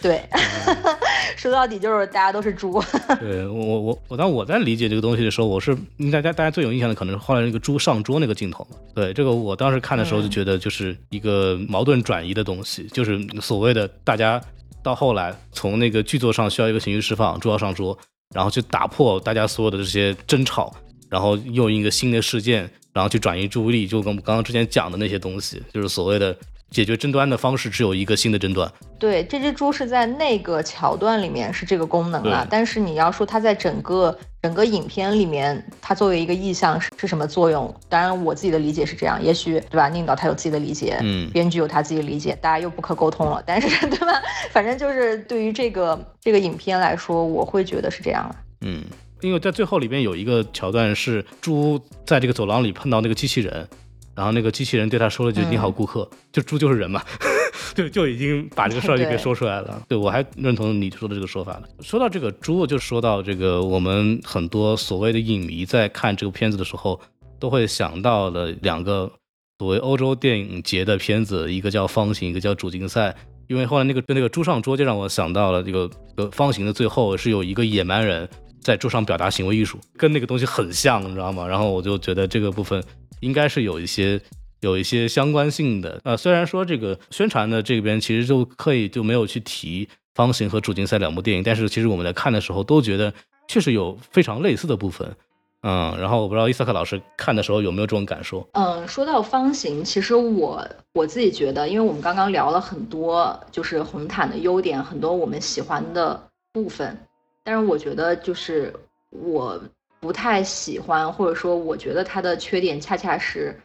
对 [LAUGHS] [LAUGHS] 说到底就是大家都是猪，[LAUGHS] 对我我我我当我在理解这个东西的时候，我是应该大家大家最有印象的可能是后来那个猪上桌那个镜头。对这个我当时看的时候就觉得就是一个矛盾转移的东西，就是所谓的大家到后来从那个剧作上需要一个情绪释放，猪要上桌，然后去打破大家所有的这些争吵，然后用一个新的事件，然后去转移注意力，就跟我们刚刚之前讲的那些东西，就是所谓的解决争端的方式只有一个新的争端。对，这只猪是在那个桥段里面是这个功能啊，但是你要说它在整个整个影片里面，它作为一个意象是是什么作用？当然我自己的理解是这样，也许对吧？宁导他有自己的理解，嗯编剧有他自己的理解，大家又不可沟通了。[LAUGHS] 但是对吧？反正就是对于这个这个影片来说，我会觉得是这样的。嗯，因为在最后里边有一个桥段是猪在这个走廊里碰到那个机器人，然后那个机器人对他说了句“嗯你好，顾客”，就猪就是人嘛，[LAUGHS] 就就已经把这个事儿就给说出来了。对我还认同你说的这个说法呢。说到这个猪，就说到这个我们很多所谓的影迷在看这个片子的时候，都会想到了两个所谓欧洲电影节的片子，一个叫《方形》，一个叫《主竞赛》。因为后来那个那个猪上桌，就让我想到了这个呃方形的最后是有一个野蛮人在桌上表达行为艺术，跟那个东西很像，你知道吗？然后我就觉得这个部分应该是有一些有一些相关性的。呃，虽然说这个宣传的这边其实就刻意就没有去提方形和主竞赛两部电影，但是其实我们在看的时候都觉得确实有非常类似的部分。嗯，然后我不知道伊萨克老师看的时候有没有这种感受？嗯，说到方形，其实我我自己觉得，因为我们刚刚聊了很多，就是红毯的优点，很多我们喜欢的部分，但是我觉得就是我不太喜欢，或者说我觉得它的缺点恰恰是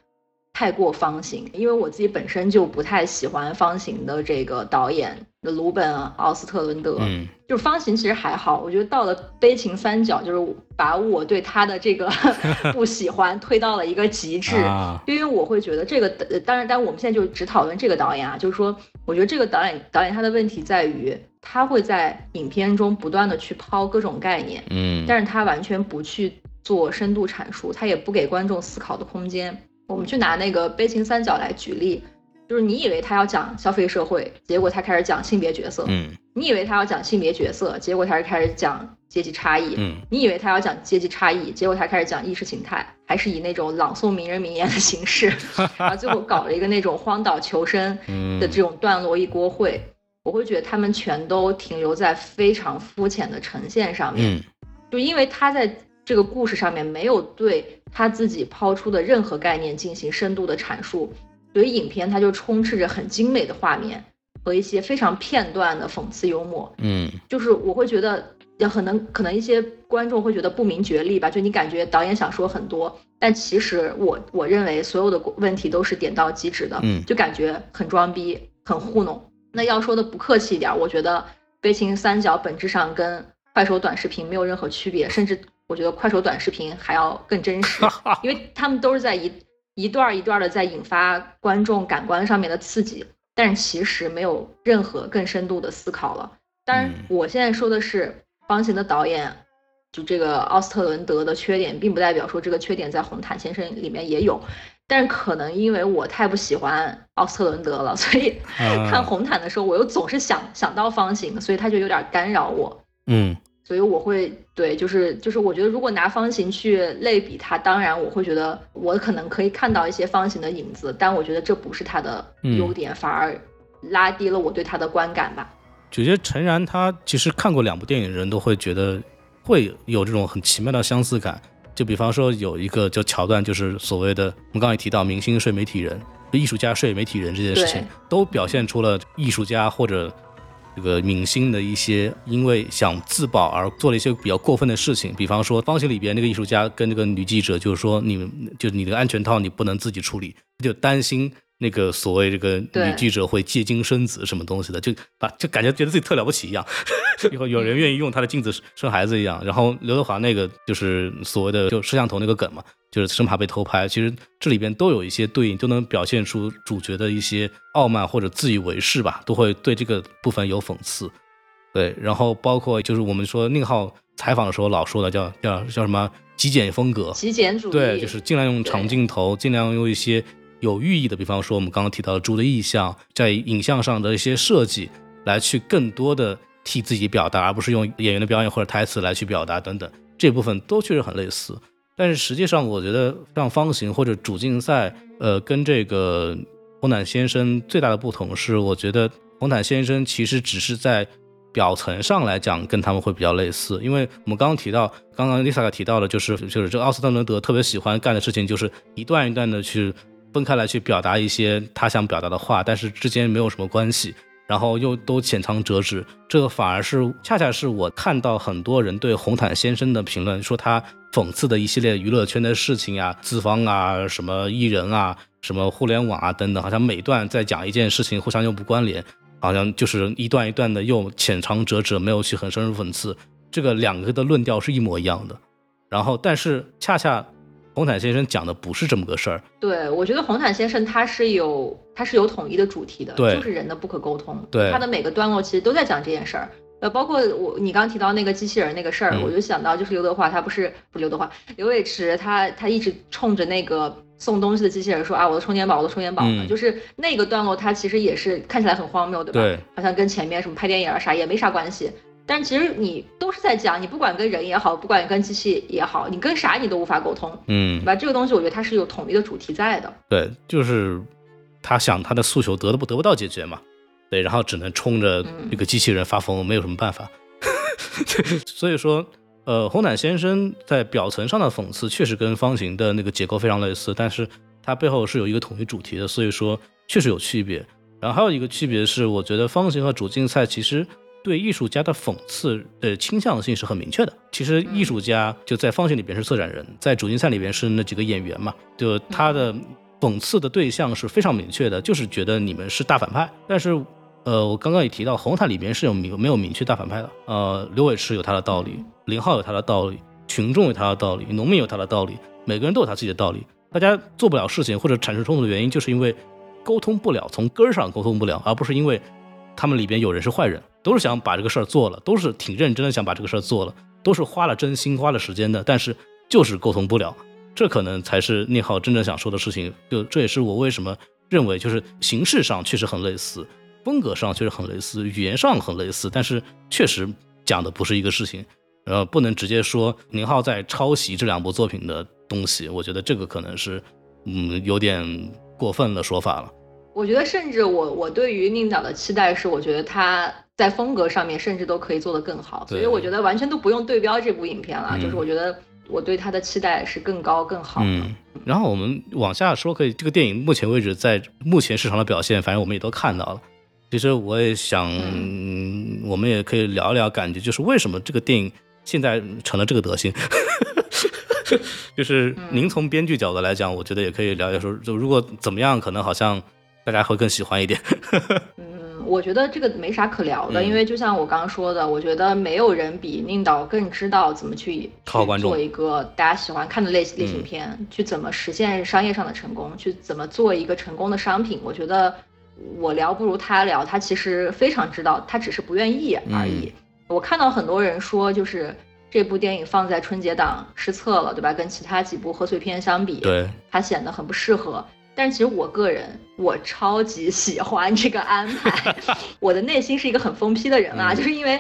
太过方形，因为我自己本身就不太喜欢方形的这个导演的鲁本·奥斯特伦德，嗯。[LAUGHS] 就是方形其实还好，我觉得到了悲情三角，就是把我对他的这个 [LAUGHS] 不喜欢推到了一个极致。啊，因为我会觉得这个，呃当然，但我们现在就只讨论这个导演啊，就是说，我觉得这个导演导演他的问题在于，他会在影片中不断的去抛各种概念，嗯，但是他完全不去做深度阐述，他也不给观众思考的空间。我们去拿那个悲情三角来举例，就是你以为他要讲消费社会，结果他开始讲性别角色；嗯你以为他要讲性别角色，结果他是开始讲阶级差异；嗯你以为他要讲阶级差异，结果他开始讲意识形态，还是以那种朗诵名人名言的形式，[LAUGHS] 然后最后搞了一个那种荒岛求生嗯的这种段落一锅烩。我会觉得他们全都停留在非常肤浅的呈现上面，嗯就因为他在这个故事上面没有对他自己抛出的任何概念进行深度的阐述，所以影片它就充斥着很精美的画面和一些非常片段的讽刺幽默。嗯就是我会觉得，也可能可能一些观众会觉得不明觉厉吧，就你感觉导演想说很多，但其实我我认为所有的问题都是点到即止的，嗯就感觉很装逼，很糊弄。那要说的不客气一点，我觉得悲情三角本质上跟快手短视频没有任何区别，甚至我觉得快手短视频还要更真实，因为他们都是在一一段儿一段的在引发观众感官上面的刺激，但是其实没有任何更深度的思考了。当然嗯，我现在说的是方形的导演，就这个奥斯特伦德的缺点，并不代表说这个缺点在红毯先生里面也有。但是可能因为我太不喜欢奥斯特伦德了，[LAUGHS] 所以啊看红毯的时候，我又总是想想到方形，所以他就有点干扰我。嗯所以我会对，就是就是，我觉得如果拿方形去类比它，当然我会觉得我可能可以看到一些方形的影子，但我觉得这不是它的优点，反而拉低了我对它的观感吧。我觉得诚然，他其实看过两部电影的人都会觉得会有这种很奇妙的相似感。就比方说有一个就桥段，就是所谓的我们刚刚也提到明星睡媒体人、艺术家睡媒体人这件事情，都表现出了艺术家或者这个明星的一些因为想自保而做了一些比较过分的事情。比方说《方形》里边那个艺术家跟这个女记者就是说，你们就你的安全套你不能自己处理，就担心那个所谓这个女记者会借精生子什么东西的，就把就感觉觉得自己特了不起一样，[LAUGHS] 有有人愿意用她的镜子生孩子一样。然后刘德华那个就是所谓的就摄像头那个梗嘛，就是生怕被偷拍。其实这里边都有一些对应，都能表现出主角的一些傲慢或者自以为是吧，都会对这个部分有讽刺。对，然后包括就是我们说宁浩采访的时候老说的叫叫叫什么极简风格，极简主义，对，就是尽量用长镜头，尽量用一些有寓意的，比方说我们刚刚提到的猪的意象，在影像上的一些设计，来去更多的替自己表达，而不是用演员的表演或者台词来去表达等等，这部分都确实很类似。但是实际上，我觉得像方形或者主竞赛，呃，跟这个红毯先生最大的不同是，我觉得红毯先生其实只是在表层上来讲跟他们会比较类似，因为我们刚刚提到，刚刚 Lisa 提到的，就是就是这个奥斯特伦德特别喜欢干的事情，就是一段一段的去分开来去表达一些他想表达的话，但是之间没有什么关系，然后又都浅尝辄止，这个反而是恰恰是我看到很多人对红毯先生的评论，说他讽刺的一系列娱乐圈的事情啊、资方啊、什么艺人啊、什么互联网啊等等，好像每段在讲一件事情，互相又不关联。好像就是一段一段的又浅尝辄止，没有去很深入讽刺，这个两个的论调是一模一样的。然后，但是恰恰红毯先生讲的不是这么个事儿，对，我觉得红毯先生他是有他是有统一的主题的，就是人的不可沟通。对他的每个段落其实都在讲这件事儿。呃，包括我你刚提到那个机器人那个事儿，嗯我就想到就是刘德华他不是不是刘德华，刘伟驰他他一直冲着那个送东西的机器人说啊我的充电宝我的充电宝呢，嗯就是那个段落他其实也是看起来很荒谬，对吧？对好像跟前面什么拍电影啊啥也没啥关系。但其实你都是在讲，你不管跟人也好，不管跟机器也好，你跟啥你都无法沟通，嗯对，吧？这个东西我觉得它是有统一的主题在的。对，就是他想他的诉求得不得不到解决嘛，对，然后只能冲着嗯这个机器人发疯，没有什么办法。[LAUGHS] 所以说，呃，红毯先生在表层上的讽刺确实跟方形的那个结构非常类似，但是它背后是有一个统一主题的，所以说确实有区别。然后还有一个区别是，我觉得方形和主竞赛其实对艺术家的讽刺的倾向性是很明确的。其实艺术家就在方形里边是策展人，在主竞赛里边是那几个演员嘛，就他的讽刺的对象是非常明确的，就是觉得你们是大反派。但是，呃，我刚刚也提到，红毯里边是有明没有明确大反派的。呃，刘伟驰有他的道理，林浩有他的道理，群众有他的道理，农民有他的道理，每个人都有他自己的道理。大家做不了事情或者产生冲突的原因，就是因为沟通不了，从根儿上沟通不了，而不是因为他们里边有人是坏人，都是想把这个事儿做了，都是挺认真的想把这个事儿做了，都是花了真心花了时间的，但是就是沟通不了。这可能才是聂浩真正想说的事情。就这也是我为什么认为，就是形式上确实很类似，风格上确实很类似，语言上很类似，但是确实讲的不是一个事情。呃，不能直接说宁浩在抄袭这两部作品的东西，我觉得这个可能是，嗯，有点过分的说法了。我觉得，甚至我我对于宁导的期待是，我觉得他在风格上面甚至都可以做得更好，所以我觉得完全都不用对标这部影片了。嗯就是我觉得我对他的期待是更高更好的。嗯，然后我们往下说，可以这个电影目前为止在目前市场的表现，反正我们也都看到了。其实我也想，嗯我们也可以聊一聊，感觉就是为什么这个电影现在成了这个德行。[LAUGHS] 就是您从编剧角度来讲，我觉得也可以聊一聊说，就如果怎么样，可能好像大家会更喜欢一点。[LAUGHS] 嗯，我觉得这个没啥可聊的，嗯因为就像我刚刚说的，我觉得没有人比宁导更知道怎么去做一个大家喜欢看的类类型片，去怎么实现商业上的成功，去怎么做一个成功的商品。我觉得我聊不如他聊，他其实非常知道，他只是不愿意而已。我看到很多人说，就是这部电影放在春节档失策了，对吧？跟其他几部贺岁片相比，对，它显得很不适合。但是其实我个人，我超级喜欢这个安排。[LAUGHS] 我的内心是一个很疯批的人啊，嗯就是因为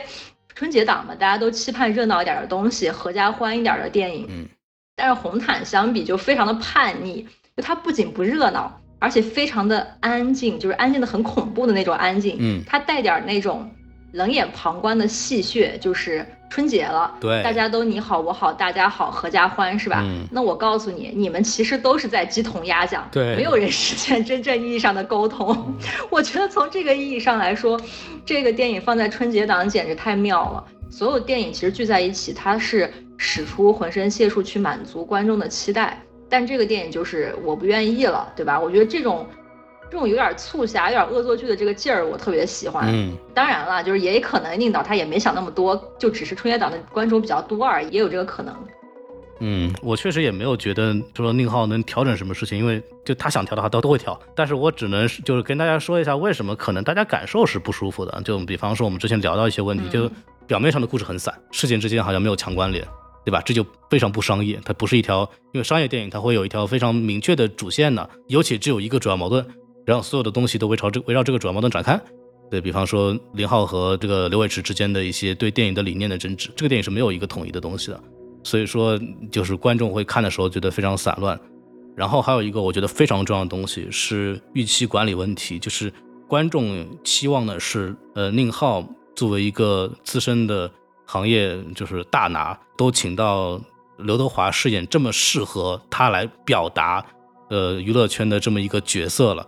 春节档嘛，大家都期盼热闹一点的东西，合家欢一点的电影。嗯。但是红毯相比就非常的叛逆，就它不仅不热闹，而且非常的安静，就是安静的很恐怖的那种安静。嗯，它带点那种冷眼旁观的戏谑，就是春节了，对，大家都你好我好大家好合家欢是吧？嗯那我告诉你，你们其实都是在鸡同鸭讲，对没有人实现真正意义上的沟通。[LAUGHS] 我觉得从这个意义上来说，这个电影放在春节档简直太妙了。所有电影其实聚在一起，它是使出浑身解数去满足观众的期待，但这个电影就是我不愿意了，对吧？我觉得这种这种有点促狭、有点恶作剧的这个劲儿，我特别喜欢。嗯，当然了，就是也可能宁导他也没想那么多，就只是春节档的观众比较多而已，也有这个可能。嗯，我确实也没有觉得说宁浩能调整什么事情，因为就他想调的话，他都会调。但是我只能是就是跟大家说一下，为什么可能大家感受是不舒服的。就比方说我们之前聊到一些问题，嗯就表面上的故事很散，事件之间好像没有强关联，对吧？这就非常不商业，它不是一条，因为商业电影它会有一条非常明确的主线呢，尤其只有一个主要矛盾，然后所有的东西都围朝这围绕这个主要矛盾展开。对比方说林浩和这个刘伟驰之间的一些对电影的理念的争执，这个电影是没有一个统一的东西的。所以说，就是观众会看的时候觉得非常散乱。然后还有一个我觉得非常重要的东西是预期管理问题，就是观众期望的是，呃，宁浩作为一个资深的行业就是大拿，都请到刘德华饰演这么适合他来表达，呃，娱乐圈的这么一个角色了，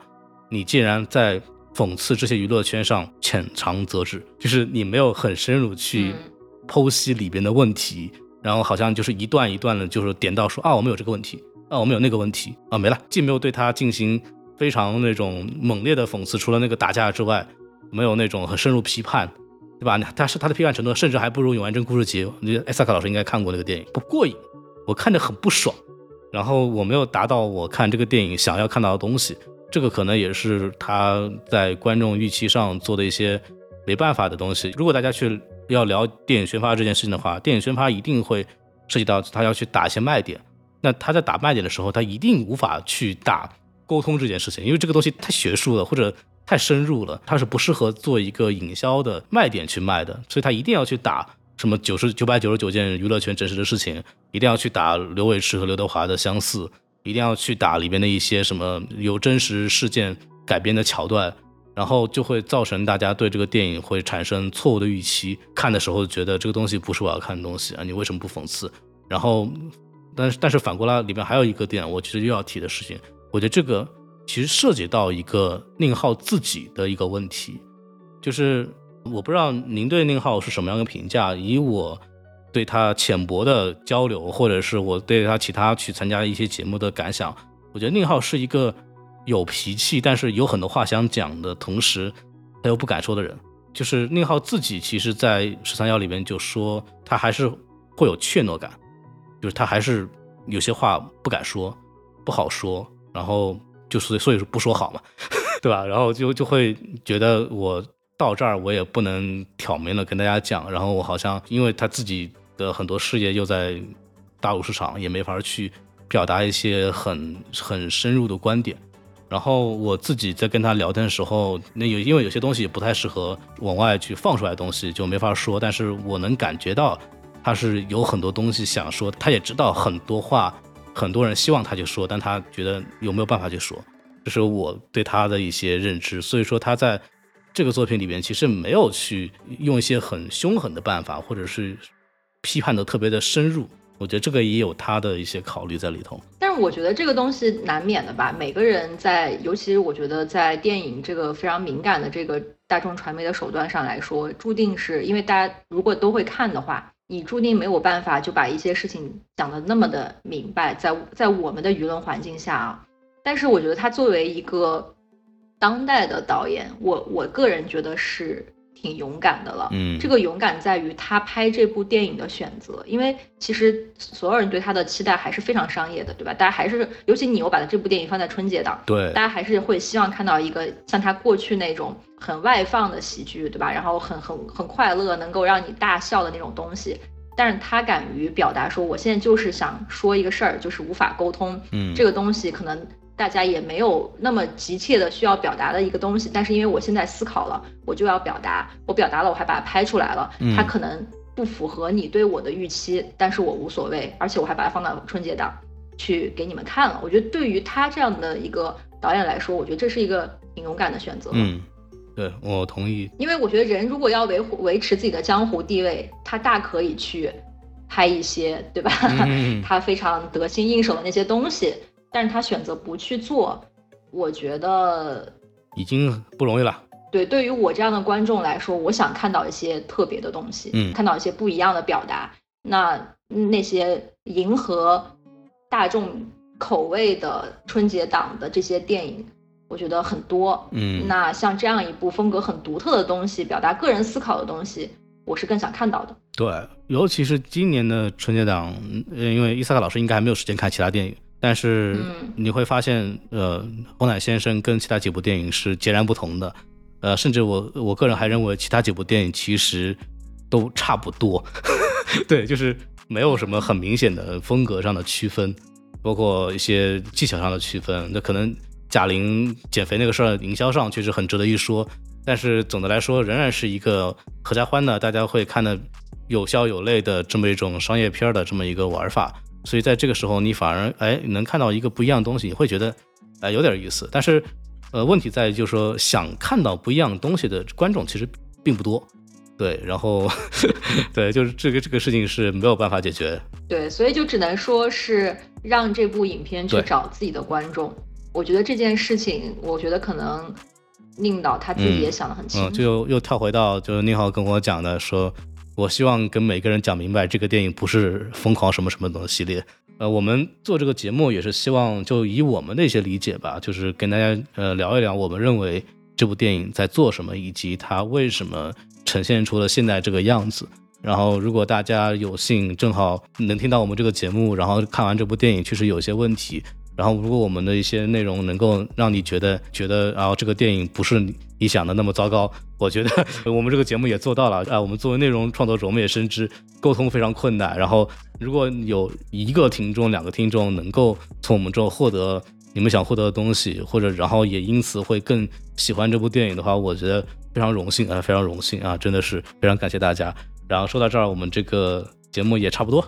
你竟然在讽刺这些娱乐圈上浅尝辄止，就是你没有很深入去嗯剖析里边的问题。然后好像就是一段一段的，就是点到说啊，我们有这个问题，啊，我们有那个问题，啊，没了，既没有对他进行非常那种猛烈的讽刺，除了那个打架之外，没有那种很深入批判，对吧？他是他的批判程度甚至还不如《永安镇故事集》，我觉得艾萨克老师应该看过那个电影，不过瘾，我看着很不爽，然后我没有达到我看这个电影想要看到的东西，这个可能也是他在观众预期上做的一些没办法的东西。如果大家去要聊电影宣发这件事情的话，电影宣发一定会涉及到他要去打一些卖点。那他在打卖点的时候，他一定无法去打沟通这件事情，因为这个东西太学术了或者太深入了，它是不适合做一个营销的卖点去卖的。所以他一定要去打什么九十九百九十九件娱乐圈真实的事情，一定要去打刘伟驰和刘德华的相似，一定要去打里边的一些什么由真实事件改编的桥段。然后就会造成大家对这个电影会产生错误的预期，看的时候觉得这个东西不是我要看的东西啊，你为什么不讽刺？然后，但是但是反过来里面还有一个点，我其实又要提的事情，我觉得这个其实涉及到一个宁浩自己的一个问题，就是我不知道您对宁浩是什么样的评价，以我对他浅薄的交流，或者是我对他其他去参加一些节目的感想，我觉得宁浩是一个。有脾气，但是有很多话想讲的同时，他又不敢说的人，就是宁浩自己。其实，在《十三幺》里面就说，他还是会有怯懦感，就是他还是有些话不敢说，不好说，然后就是所以说不说好嘛，[LAUGHS] 对吧？然后就就会觉得我到这儿我也不能挑明了跟大家讲，然后我好像因为他自己的很多事业又在大陆市场，也没法去表达一些很很深入的观点。然后我自己在跟他聊天的时候，那有因为有些东西不太适合往外去放出来的东西就没法说，但是我能感觉到他是有很多东西想说，他也知道很多话很多人希望他去说，但他觉得有没有办法去说，这是我对他的一些认知。所以说他在这个作品里面其实没有去用一些很凶狠的办法，或者是批判的特别的深入。我觉得这个也有他的一些考虑在里头，但是我觉得这个东西难免的吧。每个人在，尤其是我觉得在电影这个非常敏感的这个大众传媒的手段上来说，注定是因为大家如果都会看的话，你注定没有办法就把一些事情讲得那么的明白。在在我们的舆论环境下啊，但是我觉得他作为一个当代的导演，我我个人觉得是。挺勇敢的了，嗯，这个勇敢在于他拍这部电影的选择，因为其实所有人对他的期待还是非常商业的，对吧？大家还是，尤其你又把这部电影放在春节档，对，大家还是会希望看到一个像他过去那种很外放的喜剧，对吧？然后很很很快乐，能够让你大笑的那种东西。但是他敢于表达说，我现在就是想说一个事儿，就是无法沟通，嗯，这个东西可能。大家也没有那么急切的需要表达的一个东西，但是因为我现在思考了，我就要表达，我表达了，我还把它拍出来了，它可能不符合你对我的预期，但是我无所谓，而且我还把它放到春节档去给你们看了。我觉得对于他这样的一个导演来说，我觉得这是一个挺勇敢的选择。嗯，对我同意，因为我觉得人如果要维护维持自己的江湖地位，他大可以去拍一些，对吧？嗯 [LAUGHS] 他非常得心应手的那些东西。但是他选择不去做，我觉得已经不容易了。对，对于我这样的观众来说，我想看到一些特别的东西，嗯，看到一些不一样的表达。那那些迎合大众口味的春节档的这些电影，我觉得很多。嗯，那像这样一部风格很独特的东西，表达个人思考的东西，我是更想看到的。对，尤其是今年的春节档，因为伊萨克老师应该还没有时间看其他电影，但是你会发现，呃，红奶先生跟其他几部电影是截然不同的。呃，甚至我我个人还认为其他几部电影其实都差不多，[LAUGHS] 对，就是没有什么很明显的风格上的区分，包括一些技巧上的区分。那可能贾玲减肥那个事儿，营销上确实很值得一说，但是总的来说仍然是一个合家欢的，大家会看的有笑有泪的这么一种商业片的这么一个玩法。所以在这个时候，你反而哎能看到一个不一样的东西，你会觉得哎有点意思，但是。呃，问题在于就是说，想看到不一样东西的观众其实并不多，对，然后，[LAUGHS] 对，就是这个这个事情是没有办法解决，对，所以就只能说是让这部影片去找自己的观众。我觉得这件事情，我觉得可能宁导他自己也想得很清楚。就又又跳回到就是宁浩跟我讲的，说我希望跟每个人讲明白，这个电影不是疯狂什么什么的系列。呃，我们做这个节目也是希望，就以我们的一些理解吧，就是跟大家呃聊一聊，我们认为这部电影在做什么，以及它为什么呈现出了现在这个样子。然后，如果大家有幸正好能听到我们这个节目，然后看完这部电影，确实有些问题。然后，如果我们的一些内容能够让你觉得觉得，然后这个电影不是你想的那么糟糕，我觉得我们这个节目也做到了啊。我们作为内容创作者，我们也深知沟通非常困难。然后，如果有一个听众、两个听众能够从我们这获得你们想获得的东西，或者然后也因此会更喜欢这部电影的话，我觉得非常荣幸啊，非常荣幸啊，真的是非常感谢大家。然后说到这儿，我们这个节目也差不多。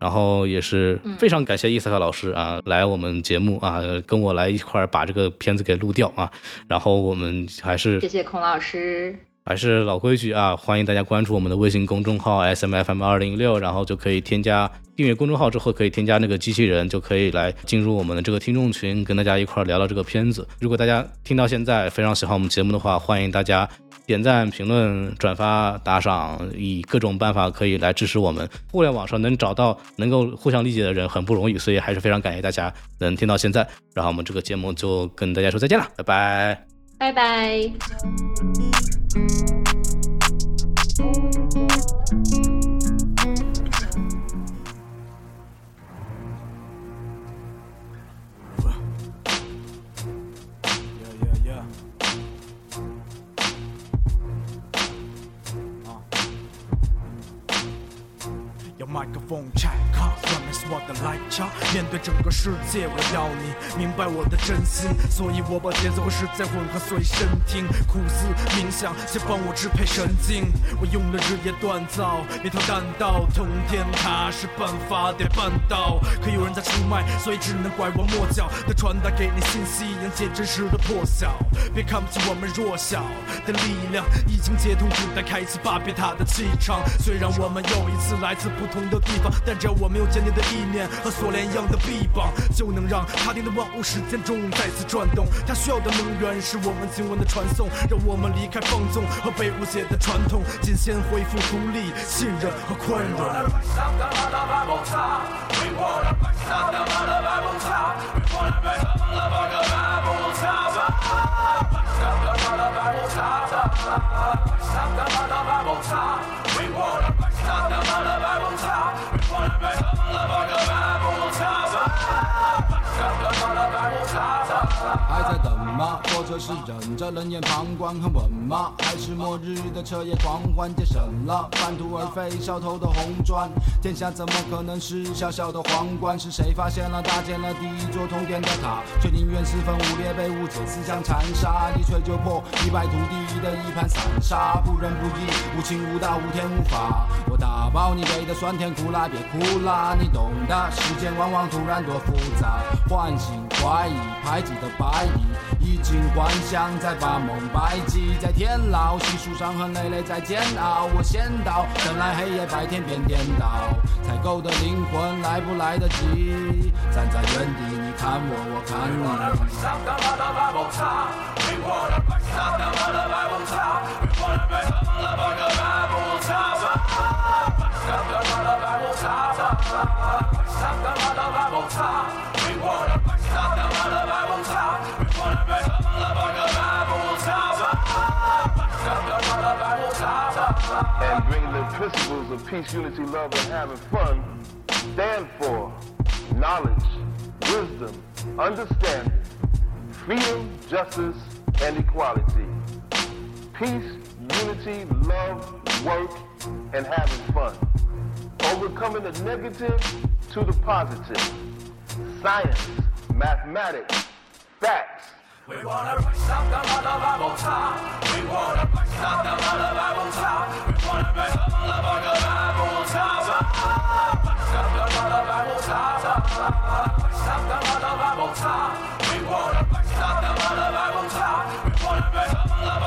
然后也是非常感谢伊萨克老师啊，来我们节目啊，跟我来一块儿把这个片子给录掉啊。然后我们还是谢谢孔老师，还是老规矩啊，欢迎大家关注我们的微信公众号 S M F M 二零六，然后就可以添加订阅公众号之后可以添加那个机器人，就可以来进入我们的这个听众群，跟大家一块儿聊聊这个片子。如果大家听到现在非常喜欢我们节目的话，欢迎大家。点赞、评论、转发、打赏，以各种办法可以来支持我们。互联网上能找到能够互相理解的人很不容易，所以还是非常感谢大家能听到现在。然后我们这个节目就跟大家说再见了，拜拜，拜拜。麦克风 check，外面是我的雷查面对整个世界，我要你明白我的真心，所以我把节奏和时间混合随身听，苦思冥想，先帮我支配神经。我用了日夜锻造一条弹道通天塔，是办法得办到。可有人在出卖，所以只能拐弯抹角的传达给你信息，迎接真实的破晓。别看不起我们弱小的力量，已经接通古代开启巴别塔的气场。虽然我们又一次来自不同。的地方，但只要我们有坚定的意志念和锁链一样的臂膀，就能让他定的万物时间中再次转动。他需要的能源是我们经文的传送，让我们离开放纵和被误解的传统，仅先恢复独立、信任和宽容。吗？或者是忍着冷眼旁观很稳吗？还是末日的彻夜狂欢节省了半途而废烧头的红砖？天下怎么可能是小小的皇冠？是谁发现了搭建了第一座通天的塔？却宁愿四分五裂被误解思想残杀，一锤就破一败涂地的一盘散沙，不仁不义无情无道无天无法。我打包你给的酸甜苦辣，别哭啦，你懂的。世间往往突然多复杂，唤醒怀疑排挤的白蚁，衣锦还乡再把梦白记，在天牢细数伤痕累累在煎熬。我先到，等来黑夜白天变颠倒，采购的灵魂来不来得及？站在原地，你看我，我看你。And bring the principles of peace, unity, love, and having fun stand for knowledge, wisdom, understanding, freedom, justice, and equality. Peace, unity, love, work, and having fun. Overcoming the negative to the positive. Science, mathematics, facts, we wanna rise up the mother top. We wanna rise up the mother top. We wanna rise up the mother top. Rise up the mother top. Rise up the mother top. We wanna rise up the mother top. We wanna rise up the